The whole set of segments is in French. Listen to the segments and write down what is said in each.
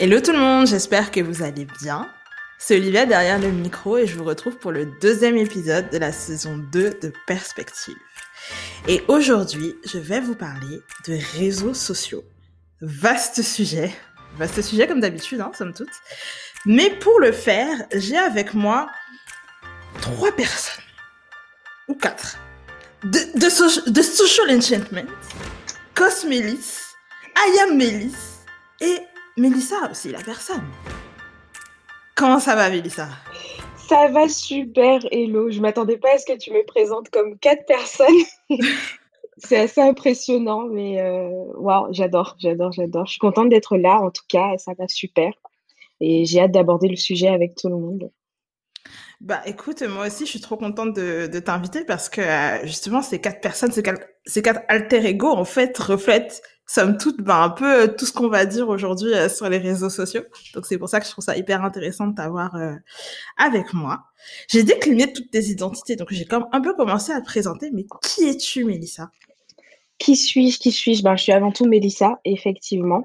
Hello tout le monde, j'espère que vous allez bien. C'est Olivia derrière le micro et je vous retrouve pour le deuxième épisode de la saison 2 de Perspective. Et aujourd'hui, je vais vous parler de réseaux sociaux. Vaste sujet, vaste sujet comme d'habitude, hein, somme toute. Mais pour le faire, j'ai avec moi trois personnes, ou quatre, de, Social Enchantment, Cosmelis, Ayam et Mélissa aussi, la personne. Comment ça va, Mélissa? Ça va super, Hello. Je m'attendais pas à ce que tu me présentes comme quatre personnes. C'est assez impressionnant, mais euh, waouh, j'adore, j'adore, j'adore. Je suis contente d'être là, en tout cas, ça va super. Et j'ai hâte d'aborder le sujet avec tout le monde. Bah écoute, moi aussi je suis trop contente de, de t'inviter parce que euh, justement ces quatre personnes, ces quatre, ces quatre alter ego en fait reflètent somme toute ben, un peu euh, tout ce qu'on va dire aujourd'hui euh, sur les réseaux sociaux. Donc c'est pour ça que je trouve ça hyper intéressant de t'avoir avec moi. J'ai décliné toutes tes identités, donc j'ai comme un peu commencé à te présenter, mais qui es-tu Mélissa? Qui suis-je Qui suis-je? Ben, Je suis avant tout Mélissa, effectivement.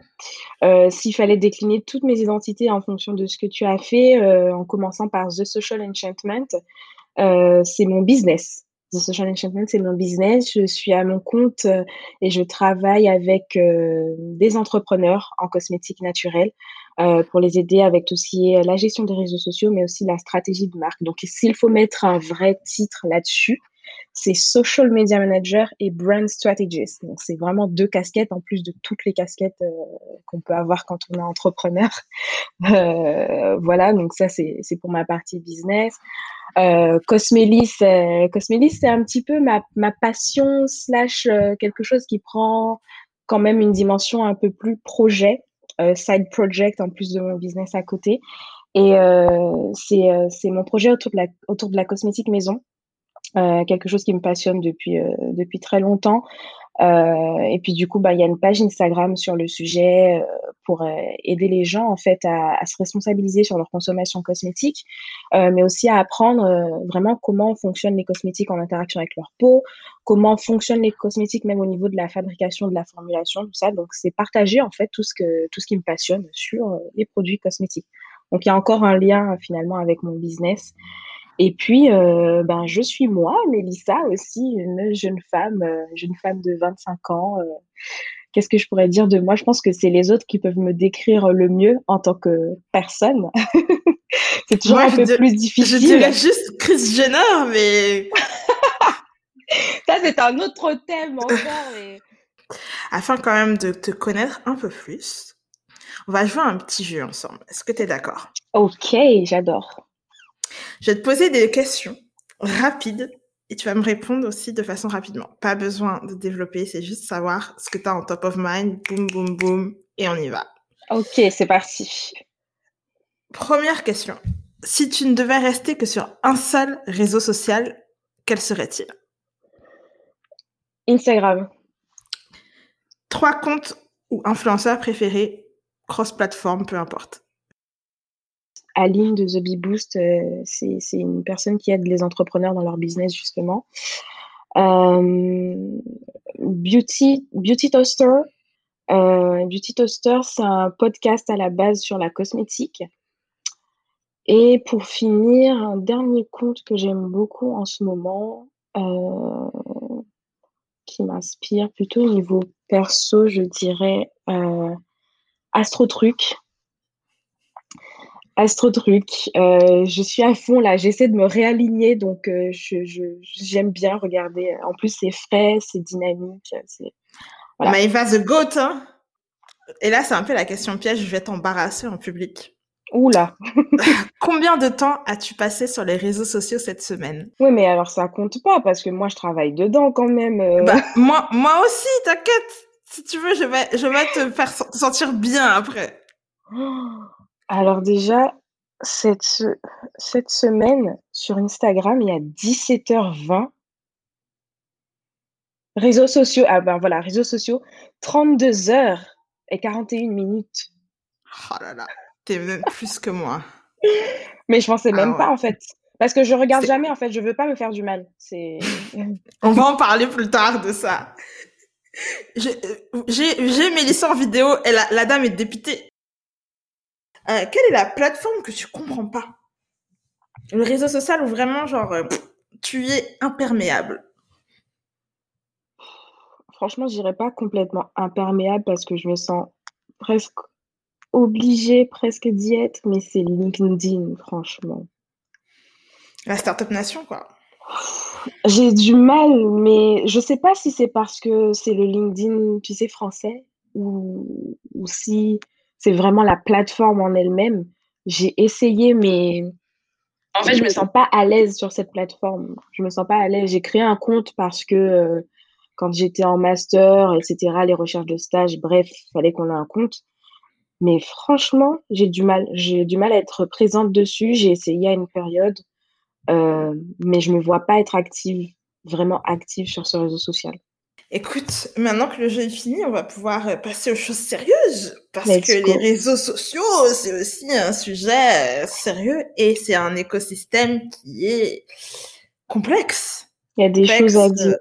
Euh, s'il fallait décliner toutes mes identités en fonction de ce que tu as fait, euh, en commençant par The Social Enchantment, euh, c'est mon business. The Social Enchantment, c'est mon business. Je suis à mon compte et je travaille avec des entrepreneurs en cosmétique naturelle pour les aider avec tout ce qui est la gestion des réseaux sociaux, mais aussi la stratégie de marque. Donc, s'il faut mettre un vrai titre là-dessus, c'est Social Media Manager et Brand Strategist. Donc, c'est vraiment deux casquettes en plus de toutes les casquettes euh, qu'on peut avoir quand on est entrepreneur. Euh, voilà, donc ça, c'est pour ma partie business. Euh, Cosmelis, euh, Cosmelis c'est un petit peu ma, ma passion slash quelque chose qui prend quand même une dimension un peu plus projet, side project en plus de mon business à côté. Et c'est mon projet autour de, la, autour de la cosmétique maison. Euh, quelque chose qui me passionne depuis, euh, depuis très longtemps. Euh, et puis du coup, bah, il y a une page Instagram sur le sujet euh, pour aider les gens en fait à, à, se responsabiliser sur leur consommation cosmétique, mais aussi à apprendre vraiment comment fonctionnent les cosmétiques en interaction avec leur peau, comment fonctionnent les cosmétiques même au niveau de la fabrication, de la formulation, tout ça. Donc c'est partager en fait tout ce que tout ce qui me passionne sur les produits cosmétiques. Donc il y a encore un lien finalement avec mon business. Et puis, euh, ben, je suis moi, Mélissa aussi, une jeune femme, euh, jeune femme de 25 ans. Euh. Qu'est-ce que je pourrais dire de moi? Je pense que c'est les autres qui peuvent me décrire le mieux en tant que personne. c'est toujours un peu plus difficile. Je dirais juste Chris Jenner, mais... Ça, c'est un autre thème encore. Afin quand même de te connaître un peu plus, on va jouer un petit jeu ensemble. Est-ce que tu es d'accord? Ok, j'adore. Je vais te poser des questions rapides et tu vas me répondre aussi de façon rapidement. Pas besoin de développer, c'est juste savoir ce que tu as en top of mind. Boum, boum, boum, et on y va. Ok, c'est parti. Première question. Si tu ne devais rester que sur un seul réseau social, quel serait-il? Instagram. Trois comptes ou influenceurs préférés, cross-platform, peu importe. Aline de The Bee Boost, euh, c'est une personne qui aide les entrepreneurs dans leur business justement. Euh, Beauty, Toaster. Euh, Beauty c'est un podcast à la base sur la cosmétique. Et pour finir, un dernier compte que j'aime beaucoup en ce moment, qui m'inspire plutôt au niveau perso, je dirais Astro Truc. Astro Truc. Euh, je suis à fond là, j'essaie de me réaligner, donc euh, j'aime bien regarder. En plus, c'est frais, c'est dynamique. Voilà. Maïva The Goat, hein Et là, c'est un peu la question piège, je vais t'embarrasser en public. Oula Combien de temps as-tu passé sur les réseaux sociaux cette semaine? Oui, mais alors ça compte pas, parce que moi, je travaille dedans quand même. Euh. Bah, moi, moi aussi, t'inquiète Si tu veux, je vais, je vais te faire sentir bien après. Alors déjà, cette, cette semaine, sur Instagram, il y a 17h20. Réseaux sociaux, ah ben voilà, réseaux sociaux, 32 heures et 41 minutes. Oh là là, t'es même plus que moi. Mais je pensais même ah pas en fait. Parce que je regarde jamais en fait, je veux pas me faire du mal. C'est. On va en parler plus tard de ça. J'ai Mélissa en vidéo et la, la dame est dépitée. Euh, quelle est la plateforme que tu comprends pas? Le réseau social où vraiment, genre, euh, tu es imperméable Franchement, je dirais pas complètement imperméable parce que je me sens presque obligée presque d'y être, mais c'est LinkedIn, franchement. La Startup Nation, quoi. J'ai du mal, mais je sais pas si c'est parce que c'est le LinkedIn, tu sais, français, ou, ou si c'est vraiment la plateforme en elle-même. J'ai essayé, mais en fait, je me sens pas à l'aise sur cette plateforme. Je me sens pas à l'aise. J'ai créé un compte parce que euh, quand j'étais en master, etc., les recherches de stage, bref, il fallait qu'on ait un compte. Mais franchement, j'ai du mal. J'ai du mal à être présente dessus. J'ai essayé à une période, euh, mais je me vois pas être active, vraiment active sur ce réseau social. Écoute, maintenant que le jeu est fini, on va pouvoir euh, passer aux choses sérieuses parce que les réseaux sociaux, c'est aussi un sujet euh, sérieux et c'est un écosystème qui est complexe. Il y a des choses à dire.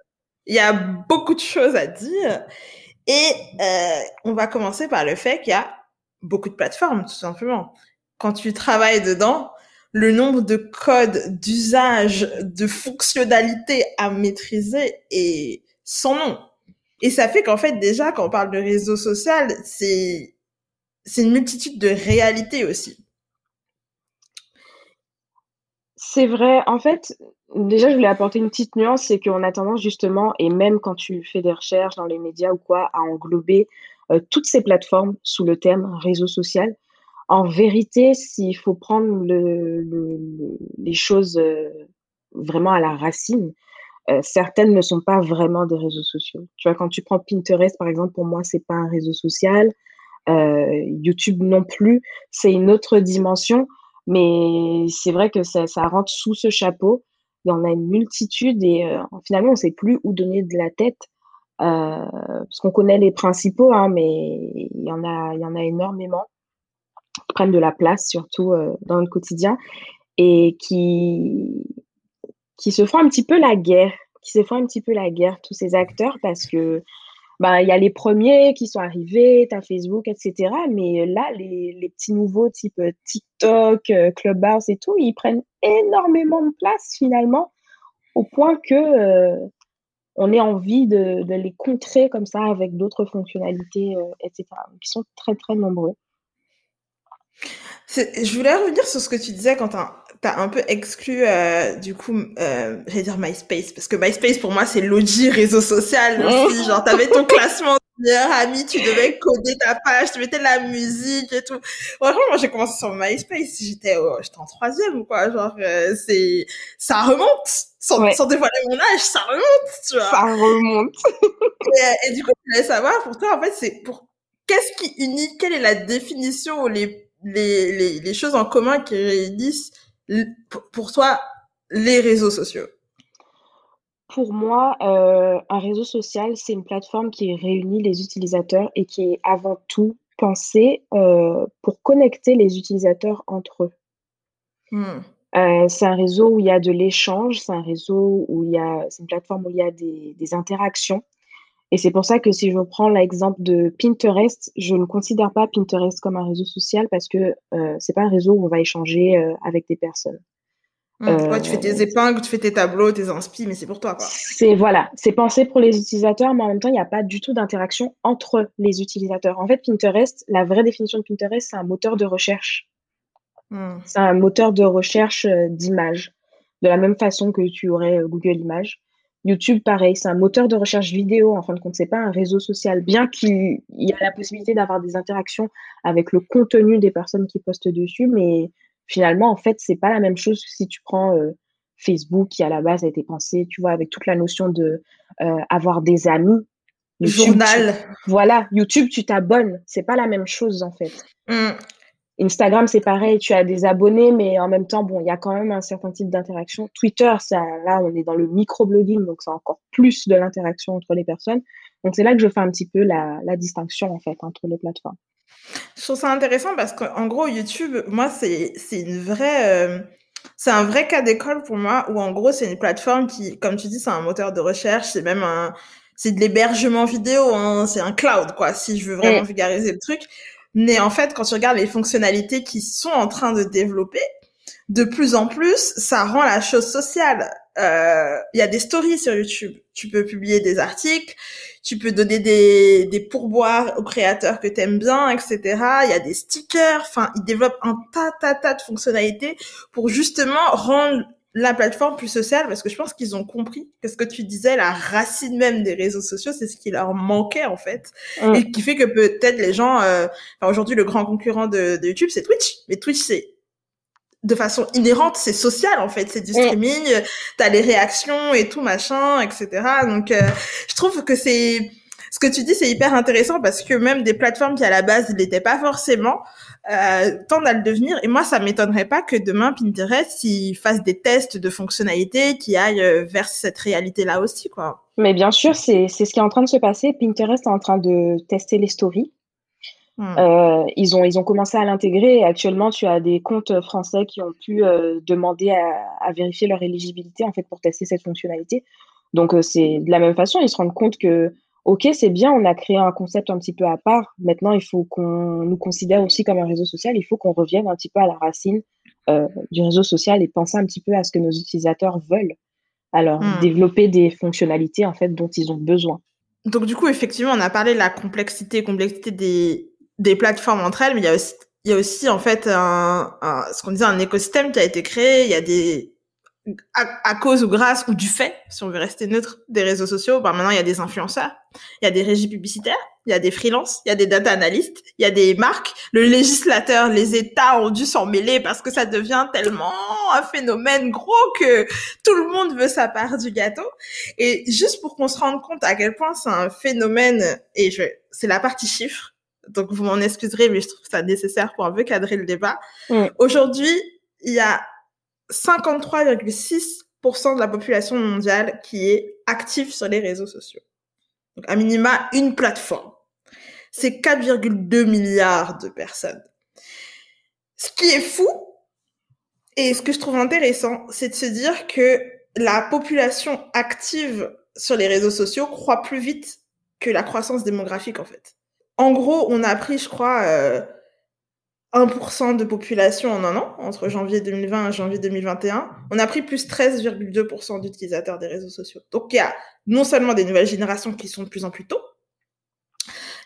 Il y a beaucoup de choses à dire et euh, on va commencer par le fait qu'il y a beaucoup de plateformes, tout simplement. Quand tu travailles dedans, le nombre de codes, d'usage, de fonctionnalités à maîtriser est sans nom. Et ça fait qu'en fait, déjà, quand on parle de réseau social, c'est, c'est une multitude de réalités aussi. C'est vrai. En fait, déjà, je voulais apporter une petite nuance, c'est qu'on a tendance justement, et même quand tu fais des recherches dans les médias ou quoi, à englober euh, toutes ces plateformes sous le thème réseau social. En vérité, s'il faut prendre le, les choses euh, vraiment à la racine, euh, certaines ne sont pas vraiment des réseaux sociaux. Tu vois, quand tu prends Pinterest, par exemple, pour moi, c'est pas un réseau social. Euh, YouTube non plus, c'est une autre dimension. Mais c'est vrai que ça, rentre sous ce chapeau. Il y en a une multitude et euh, finalement, on ne sait plus où donner de la tête. Parce qu'on connaît les principaux, hein, mais il y en a, il y en a énormément qui prennent de la place, surtout dans le quotidien, et qui, qui se font un petit peu la guerre, qui se font un petit peu la guerre, tous ces acteurs, parce que bah, il y a les premiers qui sont arrivés, tu as Facebook, etc. Mais là, les, les, petits nouveaux type euh, TikTok, euh, Clubhouse et tout, ils prennent énormément de place finalement, au point que euh, on ait envie de, de, les contrer comme ça avec d'autres fonctionnalités, etc. Qui sont très très nombreux. Je voulais revenir sur ce que tu disais quand tu as, un peu exclu, euh, du coup, euh, j'allais dire MySpace, parce que MySpace, pour moi, c'est l'OG réseau social aussi. Genre, t'avais ton classement de meilleurs amis, tu devais coder ta page, tu mettais de la musique et tout. Franchement, moi, j'ai commencé sur MySpace, j'étais j'étais en troisième ou quoi. Genre, euh, c'est ça remonte. Sans, sans, dévoiler mon âge, ça remonte, tu vois. Ça remonte. et, et, du coup, je voulais savoir, pour toi, en fait, c'est pour... Qu'est-ce qui unit Quelle est la définition ou les les, les, les, choses en commun qui réunissent pour toi les réseaux sociaux? Pour moi, euh, un réseau social, c'est une plateforme qui réunit les utilisateurs et qui est avant tout pensée euh, pour connecter les utilisateurs entre eux. Hmm. Euh, c'est un réseau où il y a de l'échange, c'est un réseau où il y a, c'est une plateforme où il y a des, des interactions. Et c'est pour ça que si je prends l'exemple de Pinterest, je ne considère pas Pinterest comme un réseau social parce que euh, c'est pas un réseau où on va échanger euh, avec des personnes. Mmh, tu fais tes euh, épingles, tu fais tes tableaux, tes inspi, mais c'est pour toi. C'est voilà, c'est pensé pour les utilisateurs, mais en même temps, il n'y a pas du tout d'interaction entre les utilisateurs. En fait, Pinterest, la vraie définition de Pinterest, c'est un moteur de recherche. Mmh. C'est un moteur de recherche euh, d'images, de la même façon que tu aurais Google Images. YouTube, pareil, c'est un moteur de recherche vidéo. En fin de compte, c'est pas un réseau social. Bien qu'il y a la possibilité d'avoir des interactions avec le contenu des personnes qui postent dessus, mais finalement, en fait, c'est pas la même chose que si tu prends euh, Facebook, qui à la base a été pensé, tu vois, avec toute la notion de euh, avoir des amis. Journal. voilà, YouTube, tu t'abonnes. C'est pas la même chose, en fait. Mmh. Instagram, c'est pareil, tu as des abonnés, mais en même temps, bon, il y a quand même un certain type d'interaction. Twitter, ça, là, on est dans le microblogging, donc c'est encore plus de l'interaction entre les personnes. Donc c'est là que je fais un petit peu la, la, distinction, en fait, entre les plateformes. Je trouve ça intéressant parce qu'en gros, YouTube, moi, c'est, c'est une vraie, euh, c'est un vrai cas d'école pour moi où en gros, c'est une plateforme qui, comme tu dis, c'est un moteur de recherche, c'est même un, c'est de l'hébergement vidéo, hein, c'est un cloud, quoi, si je veux vraiment vulgariser le truc Mais en fait, quand tu regardes les fonctionnalités qui sont en train de développer, de plus en plus, ça rend la chose sociale. Euh, il y a des stories sur YouTube. Tu peux publier des articles, tu peux donner des, des pourboires aux créateurs que t'aimes bien, etc. Il y a des stickers. Enfin, ils développent un tas, tas, tas de fonctionnalités pour justement rendre la plateforme plus sociale parce que je pense qu'ils ont compris que ce que tu disais, la racine même des réseaux sociaux, c'est ce qui leur manquait en fait mm. et qui fait que peut-être les gens, euh, enfin, aujourd'hui le grand concurrent de, de YouTube c'est Twitch, mais Twitch c'est de façon inhérente, c'est social en fait, c'est du mm. streaming, t'as les réactions et tout machin, etc. Donc euh, je trouve que c'est ce que tu dis, c'est hyper intéressant parce que même des plateformes qui à la base n'étaient pas forcément, euh, tendent à le devenir. Et moi, ça m'étonnerait pas que demain Pinterest il fasse des tests de fonctionnalités qui aillent euh, vers cette réalité-là aussi, quoi. Mais bien sûr, c'est c'est ce qui est en train de se passer. Pinterest est en train de tester les stories. Hmm. Euh, ils, ont, ils ont commencé à l'intégrer actuellement, tu as des comptes français qui ont pu euh, demander à, à, vérifier leur éligibilité en fait pour tester cette fonctionnalité. Donc, euh, c'est de la même façon, ils se rendent compte que, OK, c'est bien, on a créé un concept un petit peu à part. Maintenant, il faut qu'on nous considère aussi comme un réseau social. Il faut qu'on revienne un petit peu à la racine du réseau social et penser un petit peu à ce que nos utilisateurs veulent. Alors, hmm. développer des fonctionnalités en fait dont ils ont besoin. Donc du coup, effectivement, on a parlé de la complexité, complexité des, des plateformes entre elles, mais il y a aussi, il y a aussi en fait un, ce qu'on disait un écosystème qui a été créé. Il y a des à, cause ou grâce ou du fait, si on veut rester neutre, des réseaux sociaux, bah maintenant il y a des influenceurs, il y a des régies publicitaires, il y a des freelances, il y a des data analystes, il y a des marques. Le législateur, les États ont dû s'en mêler parce que ça devient tellement un phénomène gros que tout le monde veut sa part du gâteau. Et juste pour qu'on se rende compte à quel point c'est un phénomène, et je, c'est la partie chiffre, donc vous m'en excuserez, mais je trouve ça nécessaire pour un peu cadrer le débat. Aujourd'hui, il y a 53,6% de la population mondiale qui est active sur les réseaux sociaux. Donc à minima, une plateforme. C'est 4,2 milliards de personnes. Ce qui est fou, et ce que je trouve intéressant, c'est de se dire que la population active sur les réseaux sociaux croît plus vite que la croissance démographique, en fait. En gros, on a pris, je crois, 1% euh, de population en un an, entre janvier 2020 et janvier 2021. On a pris plus 13,2% d'utilisateurs des réseaux sociaux. Donc, il y a non seulement des nouvelles générations qui sont de plus en plus tôt,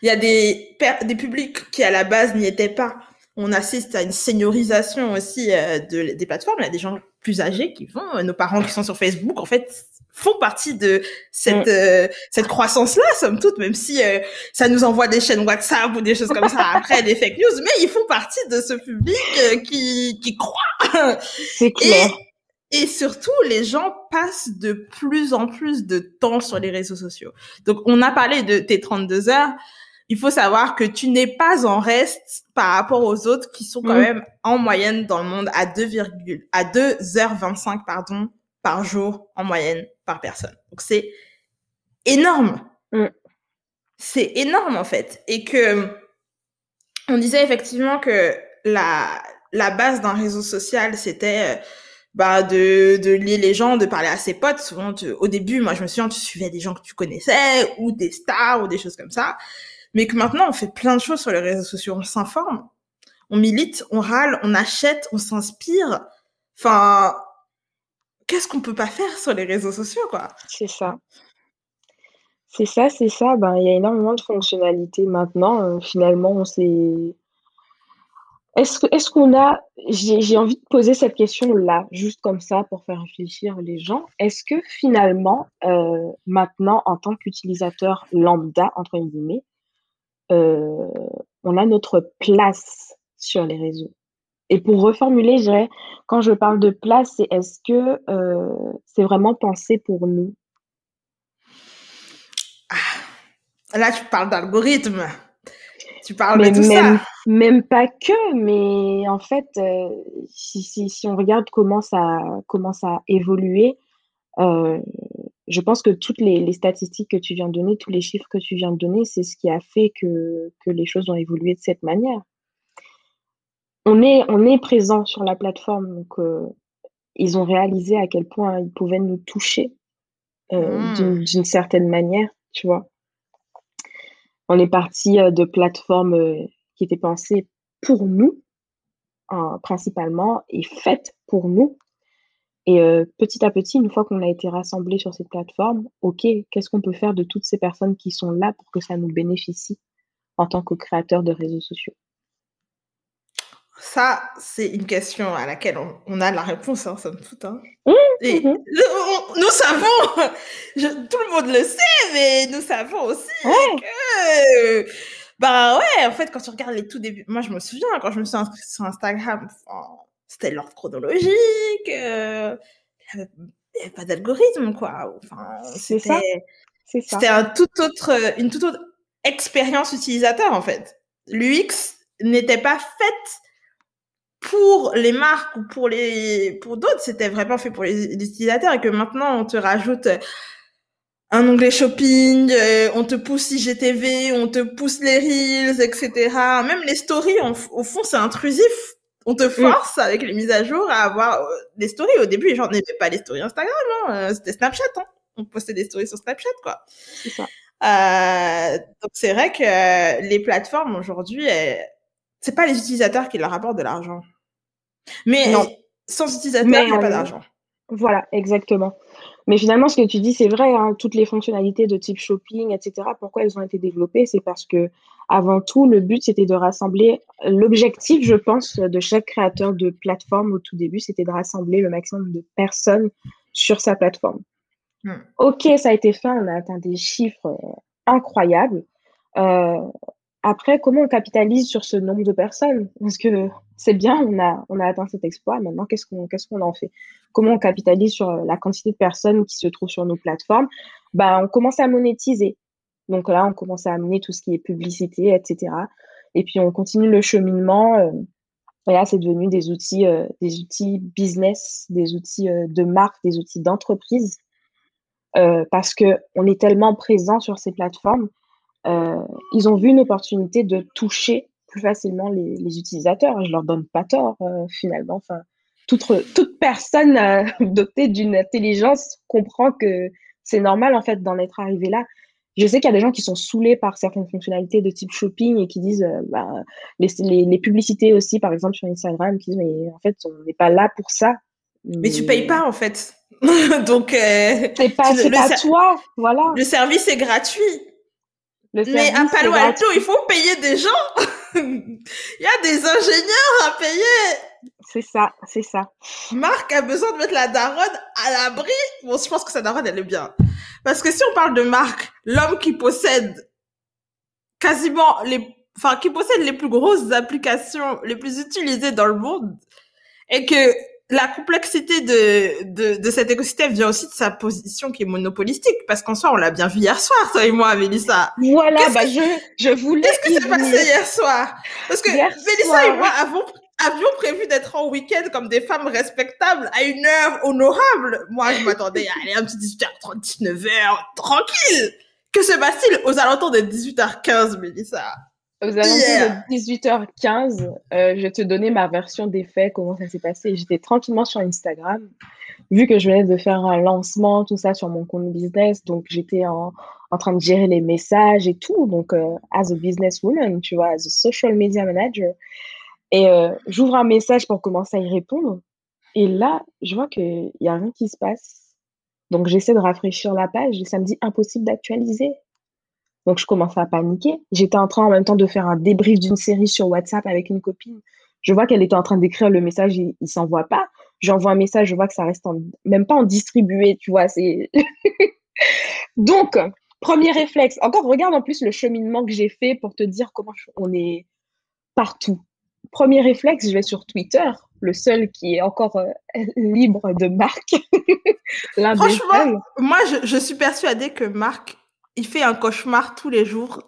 il y a des, publics qui, à la base, n'y étaient pas. On assiste à une seniorisation aussi euh, de, des plateformes. Il y a des gens plus âgés qui vont, nos parents qui sont sur Facebook, en fait, font partie de cette mm. euh, cette croissance là somme toute même si euh, ça nous envoie des chaînes WhatsApp ou des choses comme ça après des fake news mais ils font partie de ce public euh, qui qui croit c'est clair et, et surtout les gens passent de plus en plus de temps sur les réseaux sociaux donc on a parlé de tes 32 heures il faut savoir que tu n'es pas en reste par rapport aux autres qui sont quand mm. même en moyenne dans le monde à 2, à 2h25 pardon par jour en moyenne par personne. Donc c'est énorme. Mm. C'est énorme en fait. Et que on disait effectivement que la, la base d'un réseau social, c'était euh, bah, de, de lier les gens, de parler à ses potes. Souvent, au début, moi je me souviens, tu suivais des gens que tu connaissais ou des stars ou des choses comme ça. Mais que maintenant, on fait plein de choses sur les réseaux sociaux. On s'informe, on milite, on râle, on achète, on s'inspire. Enfin, qu'est-ce qu'on peut pas faire sur les réseaux sociaux, quoi? C'est ça. C'est ça, c'est ça. Ben, il y a énormément de fonctionnalités maintenant. Euh, finalement, on s'est. Est-ce est qu'on a. J'ai envie de poser cette question-là, juste comme ça, pour faire réfléchir les gens. Est-ce que finalement, euh, maintenant, en tant qu'utilisateur lambda, entre guillemets, euh, on a notre place sur les réseaux? Et pour reformuler, je dirais, quand je parle de place, c'est est-ce que euh, c'est vraiment pensé pour nous? Ah, Là, tu parles d'algorithme. Tu parles de tout ça. Même pas que, mais en fait, euh, si, si, si, on regarde comment ça, comment ça a évolué, euh, je pense que toutes les, les, statistiques que tu viens de donner, tous les chiffres que tu viens de donner, c'est ce qui a fait que, que les choses ont évolué de cette manière on est, on est présent sur la plateforme. Donc, euh, ils ont réalisé à quel point ils pouvaient nous toucher euh, mmh. d'une certaine manière, tu vois. On est parti euh, de plateformes qui était pensée pour nous, principalement, et faite pour nous. Et euh, petit à petit, une fois qu'on a été rassemblés sur cette plateforme, OK, qu'est-ce qu'on peut faire de toutes ces personnes qui sont là pour que ça nous bénéficie en tant que créateurs de réseaux sociaux? Ça, c'est une question à laquelle on, a la réponse, hein, somme toute. Hein. Mmh, mmh. nous savons, tout le monde le sait, mais nous savons aussi que, bah ouais, en fait, quand tu regardes les tout débuts, moi je me souviens, quand je me suis inscrite sur Instagram, c'était l'ordre chronologique, euh, il n'y avait, pas d'algorithme, quoi. Enfin, c'était, c'était un tout autre, une toute autre expérience utilisateur, en fait. L'UX n'était pas faite pour les marques ou pour les pour d'autres, c'était vraiment fait pour les, utilisateurs et que maintenant on te rajoute un onglet shopping, euh, on te pousse IGTV, on te pousse les reels, etc. Même les stories, au fond, c'est intrusif. On te mm. force avec les mises à jour à avoir euh, des stories. Au début, les gens n'aimaient pas les stories Instagram, hein. Euh, c'était Snapchat. Hein. On postait des stories sur Snapchat, quoi. C'est ça. donc c'est vrai que les plateformes aujourd'hui, c'est pas les utilisateurs qui leur apportent de l'argent. Mais non. sans utilisateur, il n'y a pas d'argent. Voilà, exactement. Mais finalement, ce que tu dis, c'est vrai. Hein, toutes les fonctionnalités de type shopping, etc. Pourquoi elles ont été développées C'est parce que, avant tout, le but c'était de rassembler. L'objectif, je pense, de chaque créateur de plateforme au tout début, c'était de rassembler le maximum de personnes sur sa plateforme. Hmm. Ok, ça a été fait. On a atteint des chiffres euh, incroyables. Euh, après, comment on capitalise sur ce nombre de personnes? Parce que c'est bien, on a, on a atteint cet exploit. Maintenant, qu'est-ce qu'on qu'est-ce en fait? Comment on capitalise sur la quantité de personnes qui se trouvent sur nos plateformes? Ben, On commence à monétiser. Donc là, on commence à amener tout ce qui est publicité, etc. Et puis, on continue le cheminement. Euh, et là, c'est devenu des outils, euh, des outils business, des outils euh, de marque, des outils d'entreprise. parce qu'on est tellement présent sur ces plateformes euh, ils ont vu une opportunité de toucher plus facilement les, utilisateurs. Je leur donne pas tort euh, finalement. Enfin, toute, toute personne euh, dotée d'une intelligence comprend que c'est normal en fait d'en être arrivé là. Je sais qu'il y a des gens qui sont saoulés par certaines fonctionnalités de type shopping et qui disent bah, les, les, publicités aussi, par exemple sur Instagram, qui disent mais en fait on n'est pas là pour ça. Mais, tu payes pas en fait. Donc c'est pas, pas toi, voilà. Le service est gratuit. Mais à Palo Alto, il faut payer des gens. il y a des ingénieurs à payer. C'est ça, c'est ça. Marc a besoin de mettre la daronne à l'abri. Bon, je pense que sa daronne, elle est bien. Parce que si on parle de Marc, l'homme qui possède quasiment les, enfin, qui possède les plus grosses applications les plus utilisées dans le monde, et que la complexité de, de, de, cet écosystème vient aussi de sa position qui est monopolistique, parce qu'en soi, on l'a bien vu hier soir, toi et moi, Mélissa. Voilà, bah, je, je voulais. Qu'est-ce qui s'est passé hier soir? Parce que Mélissa et moi avons, avions prévu d'être en week-end comme des femmes respectables à une heure honorable. Moi, je m'attendais à aller un petit 18h30, 19h, tranquille. Que se passe-t-il aux alentours de 18h15, Mélissa? Aux alentours de 18h15, euh, je vais te donner ma version des faits, comment ça s'est passé. J'étais tranquillement sur Instagram, vu que je venais de faire un lancement, tout ça sur mon compte business, donc j'étais en, en train de gérer les messages et tout, donc euh, as a businesswoman, tu vois, as a social media manager. Et euh, j'ouvre un message pour commencer à y répondre, et là, je vois qu'il n'y a rien qui se passe. Donc j'essaie de rafraîchir la page et ça me dit impossible d'actualiser. Donc, je commençais à paniquer. J'étais en train en même temps de faire un débrief d'une série sur WhatsApp avec une copine. Je vois qu'elle était en train d'écrire le message, il, ne s'envoie pas. J'envoie un message, je vois que ça reste même pas en distribué, tu vois. C'est donc premier réflexe. Encore regarde en plus le cheminement que j'ai fait pour te dire comment on est partout. Premier réflexe, je vais sur Twitter, le seul qui est encore euh, libre de marque. Franchement, moi je, je suis persuadée que Marc il fait un cauchemar tous les jours.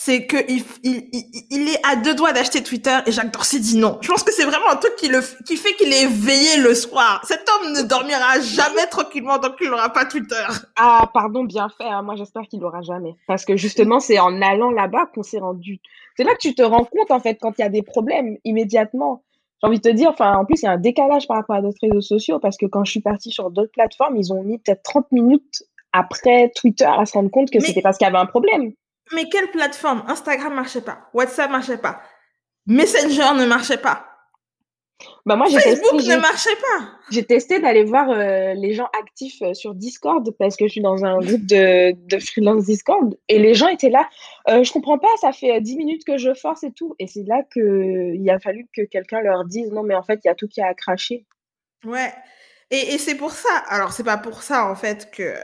C'est que il, il, il, est à deux doigts d'acheter Twitter et Jacques Dorsey dit non. Je pense que c'est vraiment un truc qui le qui fait qu'il est éveillé le soir. Cet homme ne dormira jamais tranquillement tant qu'il n'aura pas Twitter. Ah pardon, bien fait. Hein. Moi j'espère qu'il l'aura jamais parce que justement c'est en allant là-bas qu'on s'est rendu. C'est là que tu te rends compte en fait quand il y a des problèmes immédiatement. J'ai envie de te dire, enfin, en plus, il y a un décalage par rapport à d'autres réseaux sociaux parce que quand je suis partie sur d'autres plateformes, ils ont mis peut-être 30 minutes après Twitter à se rendre compte que c'était parce qu'il y avait un problème. Mais quelle plateforme? Instagram marchait pas, WhatsApp marchait pas, Messenger ne marchait pas. Bah moi, Facebook testé, ne marchait pas. J'ai testé d'aller voir euh, les gens actifs euh, sur Discord parce que je suis dans un groupe de, de freelance Discord et les gens étaient là. Euh, je comprends pas, ça fait 10 minutes que je force et tout. Et c'est là qu'il a fallu que quelqu'un leur dise non, mais en fait, il y a tout qui a craché. Ouais. Et, et c'est pour ça, alors c'est pas pour ça en fait que,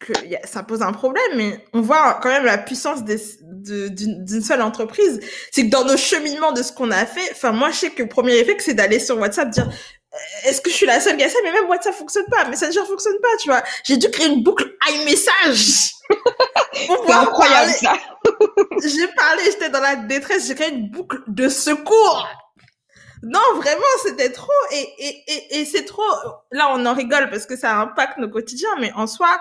que a, ça pose un problème, mais on voit quand même la puissance d'une seule entreprise. C'est que dans nos cheminements de ce qu'on a fait, enfin moi je sais que le premier effet c'est d'aller sur WhatsApp dire euh, est-ce que je suis la seule qui a ça? Mais même WhatsApp fonctionne pas, Messenger fonctionne pas, tu vois. J'ai dû créer une boucle iMessage. C'est incroyable ça. j'ai parlé, j'étais dans la détresse, j'ai créé une boucle de secours non, vraiment, c'était trop. Et, et, et, et c'est trop. Là, on en rigole parce que ça impacte nos quotidiens, mais en soi,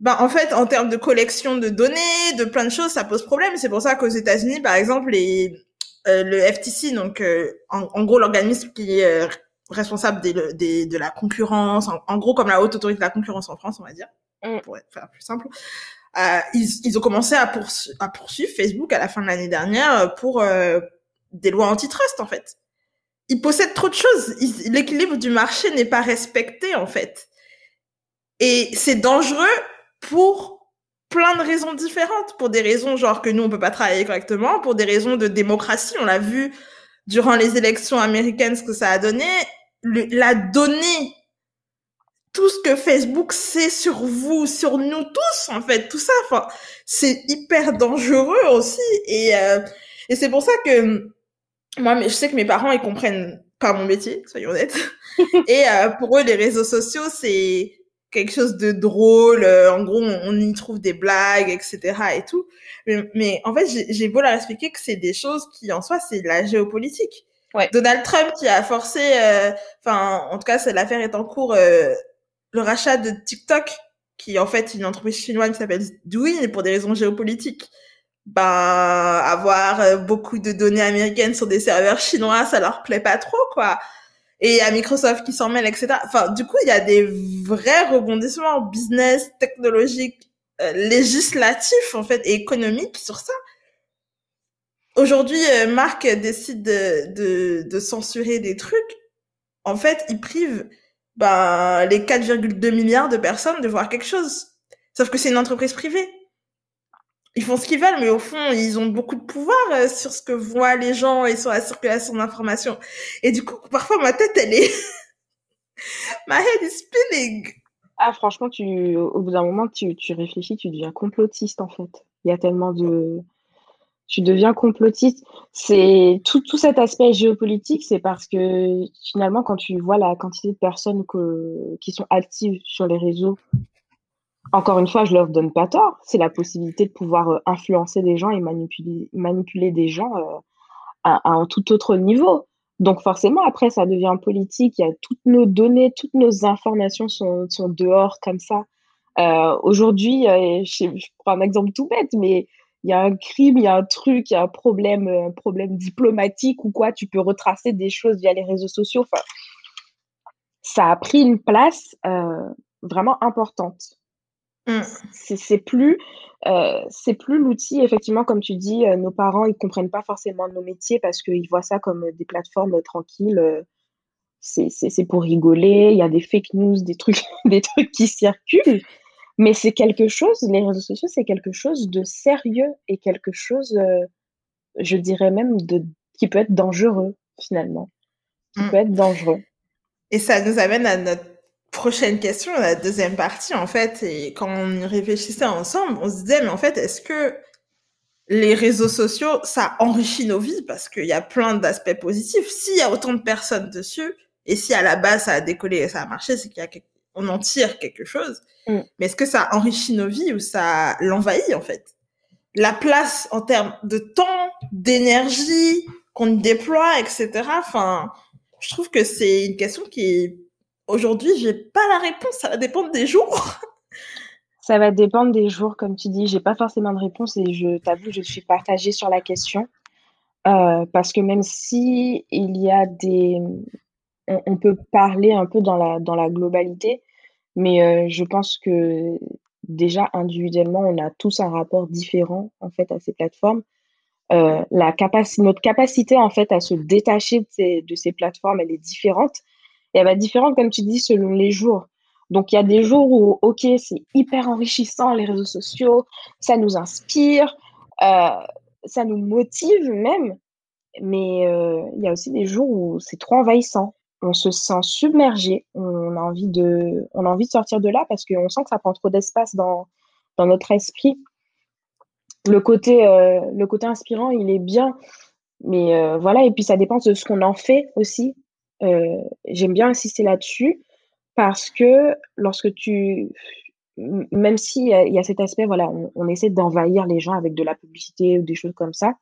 ben, en fait, en termes de collection de données, de plein de choses, ça pose problème. C'est pour ça qu'aux États-Unis, par exemple, les, euh, le FTC, donc euh, en, gros l'organisme qui est euh, responsable des, des, de la concurrence, en, gros comme la haute autorité de la concurrence en France, on va dire, mm. pour faire plus simple. ils, ils ont commencé à, à poursuivre Facebook à la fin de l'année dernière pour des lois antitrust en fait ils possèdent trop de choses. L'équilibre du marché n'est pas respecté, en fait. Et c'est dangereux pour plein de raisons différentes. Pour des raisons genre que nous, on peut pas travailler correctement, pour des raisons de démocratie. On l'a vu durant les élections américaines, ce que ça a donné. la donnée, tout ce que Facebook sait sur vous, sur nous tous, en fait, tout ça, c'est hyper dangereux aussi. Et, euh, et c'est pour ça que moi, mais je sais que mes parents, ils comprennent pas mon métier, soyons honnêtes. et euh, pour eux, les réseaux sociaux, c'est quelque chose de drôle. Euh, en gros, on, y trouve des blagues, etc. et tout. Mais, en fait, j'ai beau leur expliquer que c'est des choses qui, en soi, c'est la géopolitique. Ouais. Donald Trump qui a forcé, euh, enfin, en tout cas, l'affaire est en cours, le rachat de TikTok, qui en fait une entreprise chinoise qui s'appelle Douyin pour des raisons géopolitiques ben avoir euh, beaucoup de données américaines sur des serveurs chinois, ça leur plaît pas trop quoi. Et à Microsoft qui s'en mêle, etc. Enfin, du coup, il y a des vrais rebondissements business, technologiques, euh, législatifs en fait et économiques sur ça. Aujourd'hui, euh, Marc décide de, de, de, censurer des trucs. En fait, il prive ben, les 4,2 milliards de personnes de voir quelque chose. Sauf que c'est une entreprise privée ils font ce qu'ils veulent, mais au fond, ils ont beaucoup de pouvoir euh, sur ce que voient les gens et sur la circulation d'informations. Et du coup, parfois, ma tête, elle est... My head is spinning. Ah, franchement, tu, au bout d'un moment, tu, tu réfléchis, tu deviens complotiste, en fait. Il y a tellement de... Tu deviens complotiste. C'est tout, tout cet aspect géopolitique, c'est parce que finalement, quand tu vois la quantité de personnes que, qui sont actives sur les réseaux encore une fois, je leur donne pas tort. C'est la possibilité de pouvoir euh, influencer des gens et manipuler, manipuler des gens euh, à, un tout autre niveau. Donc forcément, après, ça devient politique. Il y a toutes nos données, toutes nos informations sont, sont dehors comme ça. Euh, Aujourd'hui, je, prends un exemple tout bête, mais il y a un crime, il y a un truc, il y a un problème, un problème diplomatique ou quoi, tu peux retracer des choses via les réseaux sociaux. Ça a pris une place vraiment importante. Mmh. C'est plus, euh, c'est plus l'outil, effectivement, comme tu dis, euh, nos parents, ils comprennent pas forcément nos métiers parce qu'ils voient ça comme des plateformes tranquilles. Euh, c'est pour rigoler, il y a des fake news, des trucs, des trucs qui circulent. Mais c'est quelque chose, les réseaux sociaux, c'est quelque chose de sérieux et quelque chose, je dirais même, de, qui peut être dangereux, finalement. Qui mmh. peut être dangereux. Et ça nous amène à notre prochaine question, la deuxième partie, en fait, et quand on y réfléchissait ensemble, on se disait, mais en fait, est-ce que les réseaux sociaux, ça enrichit nos vies? Parce qu'il y a plein d'aspects positifs. S'il y a autant de personnes dessus, et si à la base ça a décollé et ça a marché, c'est qu'il y a on en tire quelque chose. Mm. Mais est-ce que ça enrichit nos vies ou ça l'envahit en fait? La place en termes de temps, d'énergie qu'on déploie, etc. Enfin, je trouve que c'est une question qui est Aujourd'hui, j'ai pas la réponse, ça va dépendre des jours. Ça va dépendre des jours, comme tu dis. J'ai pas forcément de réponse et je t'avoue, je suis partagée sur la question. Euh, parce que même si il y a des. On, peut parler un peu dans la, dans la globalité, mais euh, je pense que déjà individuellement, on a tous un rapport différent en fait à ces plateformes. la capacité, notre capacité en fait à se détacher de ces, de ces plateformes, elle est différente. Et elle va être différente, comme tu dis, selon les jours. Donc, il y a des jours où, OK, c'est hyper enrichissant, les réseaux sociaux, ça nous inspire, euh, ça nous motive même. Mais euh, il y a aussi des jours où c'est trop envahissant. On se sent submergé, on a envie de, on a envie de sortir de là parce qu'on sent que ça prend trop d'espace dans, dans notre esprit. Le côté, euh, le côté inspirant, il est bien, mais voilà. Et puis ça dépend de ce qu'on en fait aussi. J'aime bien insister là-dessus parce que lorsque tu même s'il y, y, a cet aspect, voilà, on, essaie d'envahir les gens avec de la publicité ou des choses comme ça,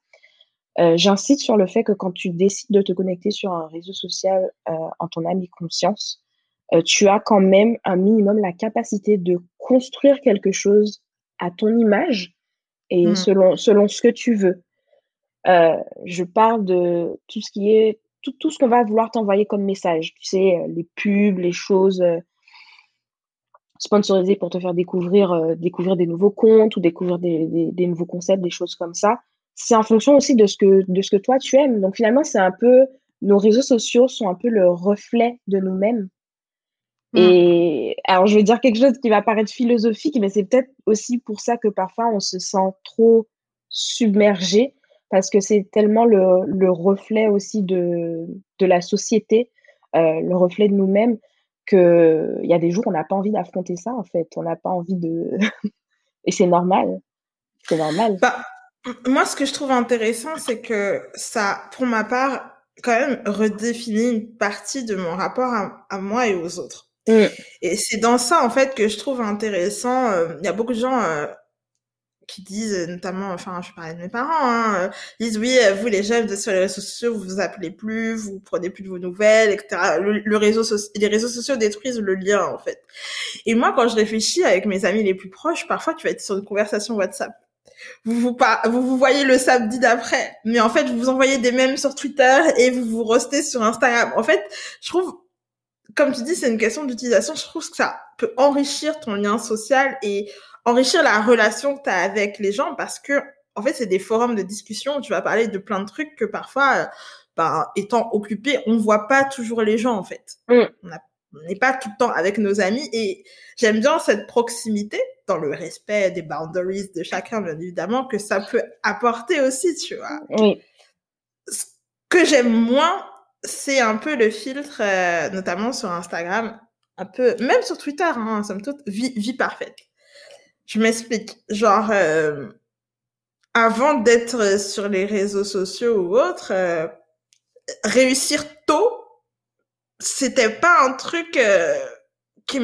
euh, j'insiste sur le fait que quand tu décides de te connecter sur un réseau social euh, en ton âme et conscience, euh, tu as quand même un minimum la capacité de construire quelque chose à ton image et mmh. selon, selon ce que tu veux. je parle de tout ce qui est tout, tout ce qu'on va vouloir t'envoyer comme message. Tu sais, euh, les pubs, les choses euh, sponsorisées pour te faire découvrir, euh, découvrir des nouveaux comptes ou découvrir des, des, des, nouveaux concepts, des choses comme ça. C'est en fonction aussi de ce que, de ce que toi tu aimes. Donc finalement, c'est un peu, nos réseaux sociaux sont un peu le reflet de nous-mêmes. Mmh. Et alors, je vais dire quelque chose qui va paraître philosophique, mais c'est peut-être aussi pour ça que parfois on se sent trop submergé parce que c'est tellement le, le, reflet aussi de, de la société, euh, le reflet de nous-mêmes, qu'il y a des jours on n'a pas envie d'affronter ça, en fait. On n'a pas envie de... Et c'est normal. C'est normal. Bah, moi, ce que je trouve intéressant, c'est que ça, pour ma part, quand même redéfinit une partie de mon rapport à, à moi et aux autres. Mm. Et c'est dans ça, en fait, que je trouve intéressant. Euh, il y a beaucoup de gens... Euh, qui disent euh, notamment, enfin, je parlais de mes parents, hein, euh, disent oui, euh, vous les jeunes sur les réseaux sociaux, vous vous appelez plus, vous prenez plus de vos nouvelles, etc. Le, réseau les réseaux sociaux détruisent le lien en fait. Et moi, quand je réfléchis avec mes amis les plus proches, parfois tu vas être sur une conversation WhatsApp. Vous vous, pas, vous vous voyez le samedi d'après, mais en fait vous vous envoyez des mèmes sur Twitter et vous vous rostez sur Instagram. En fait, je trouve comme tu dis, c'est une question d'utilisation. Je trouve que ça peut enrichir ton lien social et enrichir la relation que tu as avec les gens parce que, en fait, c'est des forums de discussion où tu vas parler de plein de trucs que parfois, euh, ben, étant occupé, on voit pas toujours les gens, en fait. Mm. On n'est pas tout le temps avec nos amis et j'aime bien cette proximité dans le respect des boundaries de chacun, bien évidemment, que ça peut apporter aussi, tu vois. Ce que j'aime moins, c'est un peu le filtre, euh, notamment sur Instagram, un peu, même sur Twitter, hein, somme toute, vie, vie parfaite. Je m'explique. Genre, euh, avant d'être sur les réseaux sociaux ou autres, euh, réussir tôt, c'était pas un truc euh, qui,